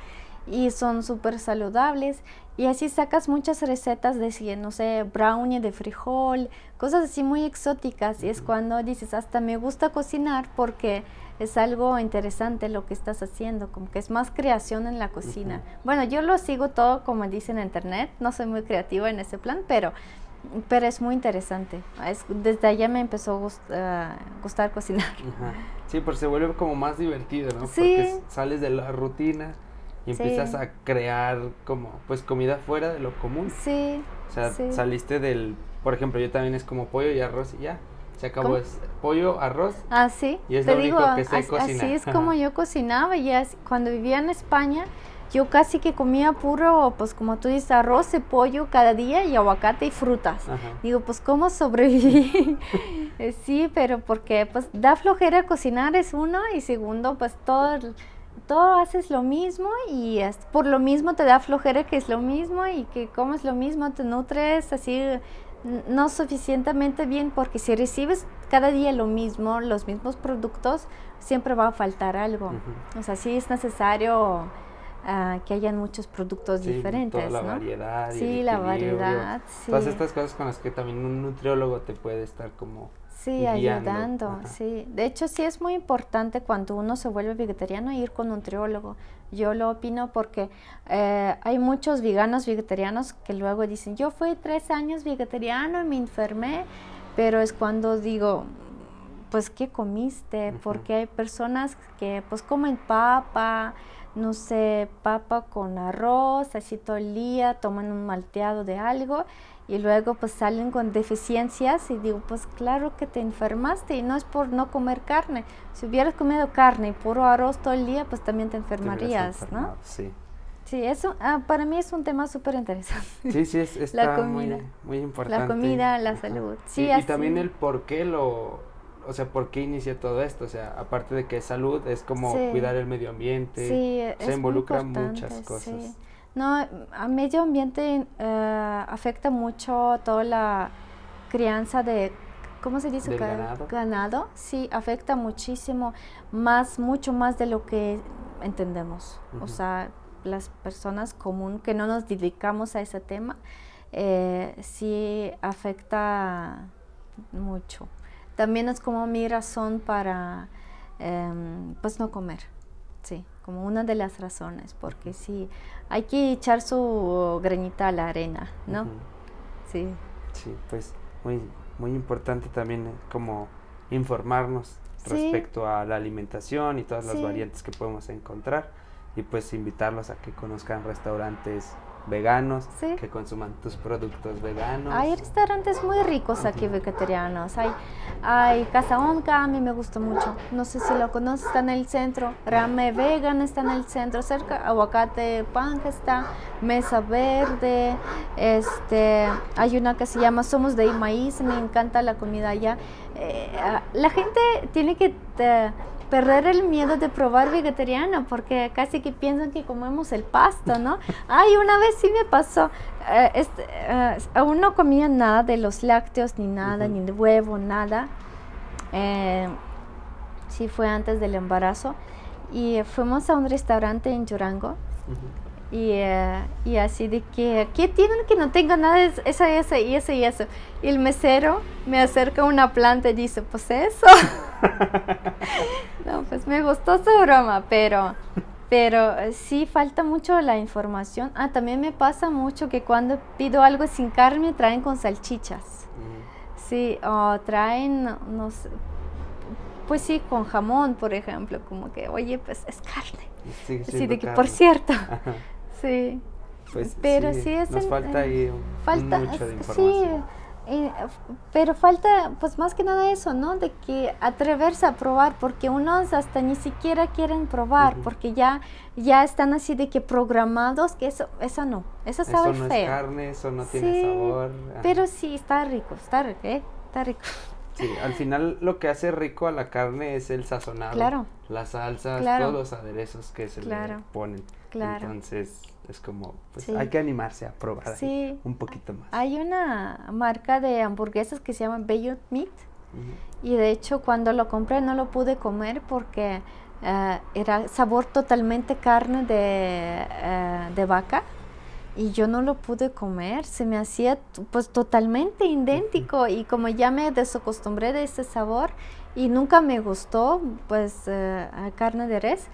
Y son súper saludables. Y así sacas muchas recetas de, no sé, brownie de frijol, cosas así muy exóticas. Y es cuando dices, hasta me gusta cocinar porque es algo interesante lo que estás haciendo, como que es más creación en la cocina. Bueno, yo lo sigo todo como dice en internet, no soy muy creativa en ese plan, pero, pero es muy interesante. Es, desde allá me empezó a gustar cocinar. Sí, porque se vuelve como más divertido, ¿no? Sí. Porque sales de la rutina y empiezas a crear como pues comida fuera de lo común. Sí. O sea, saliste del, por ejemplo, yo también es como pollo y arroz y ya. Se acabó es pollo, arroz. Ah, sí. Y es Te lo digo, único que sé así, cocinar. Así es como yo cocinaba y cuando vivía en España yo casi que comía puro, pues como tú dices, arroz y pollo cada día y aguacate y frutas. Digo, pues ¿cómo sobreviví? Eh, sí, pero porque pues da flojera cocinar es uno y segundo, pues todo todo haces lo mismo y por lo mismo te da flojera que es lo mismo y que comes lo mismo, te nutres así no suficientemente bien porque si recibes cada día lo mismo, los mismos productos, siempre va a faltar algo. O sea, sí es necesario ah, que hayan muchos productos diferentes. Toda la variedad. Sí, la variedad. Todas estas cosas con las que también un nutriólogo te puede estar como Sí, ayudando, sí. De hecho, sí es muy importante cuando uno se vuelve vegetariano ir con un nutriólogo. Yo lo opino porque eh, hay muchos veganos vegetarianos que luego dicen, yo fui tres años vegetariano y me enfermé, pero es cuando digo, pues, ¿qué comiste? Porque hay personas que, pues, comen papa, no sé, papa con arroz, así todo el día, toman un malteado de algo y luego pues salen con deficiencias y digo, pues claro que te enfermaste y no es por no comer carne. Si hubieras comido carne y puro arroz todo el día, pues también te enfermarías, ¿no? Sí. Sí, eso ah, para mí es un tema súper interesante. Sí, sí, es, está la comida, muy, importante. La comida, la salud. Sí, y, y, también el por qué lo, o sea, por qué inicia todo esto. O sea, aparte de que es salud, es como cuidar el medio ambiente. Sí, se involucra muchas cosas. No, a medio ambiente uh, afecta mucho toda la crianza de, ¿cómo se dice? Ganado. ganado. Sí, afecta muchísimo, más, mucho más de lo que entendemos. O sea, las personas común que no nos dedicamos a ese tema, eh, sí afecta mucho. También es como mi razón para, em, pues, no comer. Sí, como una de las razones, porque sí, hay que echar su granita a la arena, ¿no? Sí. Sí, pues muy, muy importante también eh, como informarnos respecto a la alimentación y todas las variantes que podemos encontrar y pues invitarlos a que conozcan restaurantes veganos, que consuman tus productos veganos. Hay restaurantes muy ricos aquí vegetarianos. Hay, hay Casa Onca, a mí me gusta mucho. No sé si lo conoces, está en el centro. Rame Vegan está en el centro, cerca. Aguacate Pan que está. Mesa Verde. Este, hay una que se llama Somos de Maíz, me encanta la comida allá. Eh, la gente tiene que perder el miedo de probar vegetariano, porque casi que piensan que comemos el pasto, ¿no? Ay, una vez sí me pasó, eh, este, eh, aún no comía nada de los lácteos, ni nada, ni de huevo, nada. Eh, sí, fue antes del embarazo. Y fuimos a un restaurante en Durango. Y, y, así de que, ¿qué tienen que no tengo nada de eso, eso y eso y eso? Y el mesero me acerca una planta y dice, pues eso. no, pues me gustó su broma, pero, pero eh, sí falta mucho la información. Ah, también me pasa mucho que cuando pido algo sin carne traen con salchichas. Mm. Sí, o traen, no sé, pues sí, con jamón, por ejemplo, como que, oye, pues es carne. Sí, de que, por cierto, sí. Pues pero sí, es nos falta ahí falta, mucho de información. Sí, pero falta, pues más que nada eso, ¿no? De que atreverse a probar, porque unos hasta ni siquiera quieren probar, porque ya, ya están así de que programados que eso, eso no, eso sabe eso no Es carne, eso no tiene sabor. Pero sí, está rico, está rico, ¿eh? Está rico. Sí, al final lo que hace rico a la carne es el sazonado. Claro. Las salsas, todos los aderezos que se le ponen. Claro. Entonces, es como, pues hay que animarse a probar un poquito más. Hay una marca de hamburguesas que se llama Beyond Meat. Y de hecho cuando lo compré no lo pude comer porque eh, era sabor totalmente carne de, eh, de, vaca. Y yo no lo pude comer, se me hacía pues totalmente idéntico. Y como ya me desacostumbré de ese sabor y nunca me gustó pues eh, carne de res,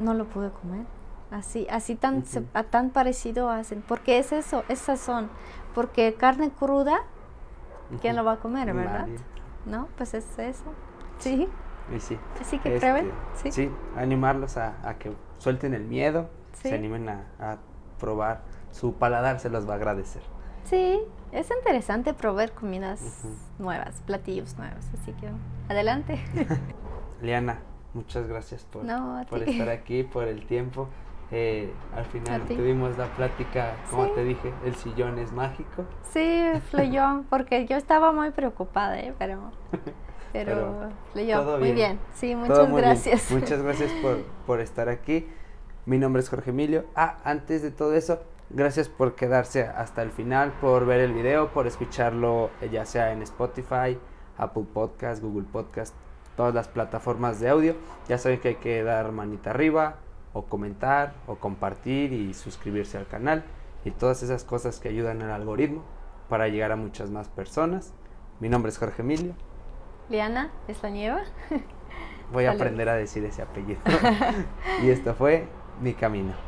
no lo pude comer. Así, así tan, tan parecido hacen. Porque es eso, es sazón. Porque carne cruda, ¿quién lo va a comer, verdad? ¿No? Pues es eso. Sí. sí. Así que prueben. Este, sí. animarlos a, que suelten el miedo, se animen a, probar. Su paladar se los va a agradecer. Sí, es interesante probar comidas nuevas, platillos nuevos. Así que adelante. Liana, muchas gracias por, por estar aquí, por el tiempo. Eh, al final tuvimos la plática, como te dije, el sillón es mágico. Sí, fluyó, porque yo estaba muy preocupada, ¿eh? pero, pero, fluyó. Muy bien, sí, muchas gracias. Muchas gracias por, por estar aquí. Mi nombre es Jorge Emilio. Ah, antes de todo eso, gracias por quedarse hasta el final, por ver el video, por escucharlo eh, ya sea en Spotify, Apple Podcast, Google Podcast, todas las plataformas de audio. Ya saben que hay que dar manita arriba, o comentar o compartir y suscribirse al canal y todas esas cosas que ayudan al algoritmo para llegar a muchas más personas. Mi nombre es Jorge Emilio. Liana Estañeva. Voy a aprender a decir ese apellido. y esto fue Mi Camino.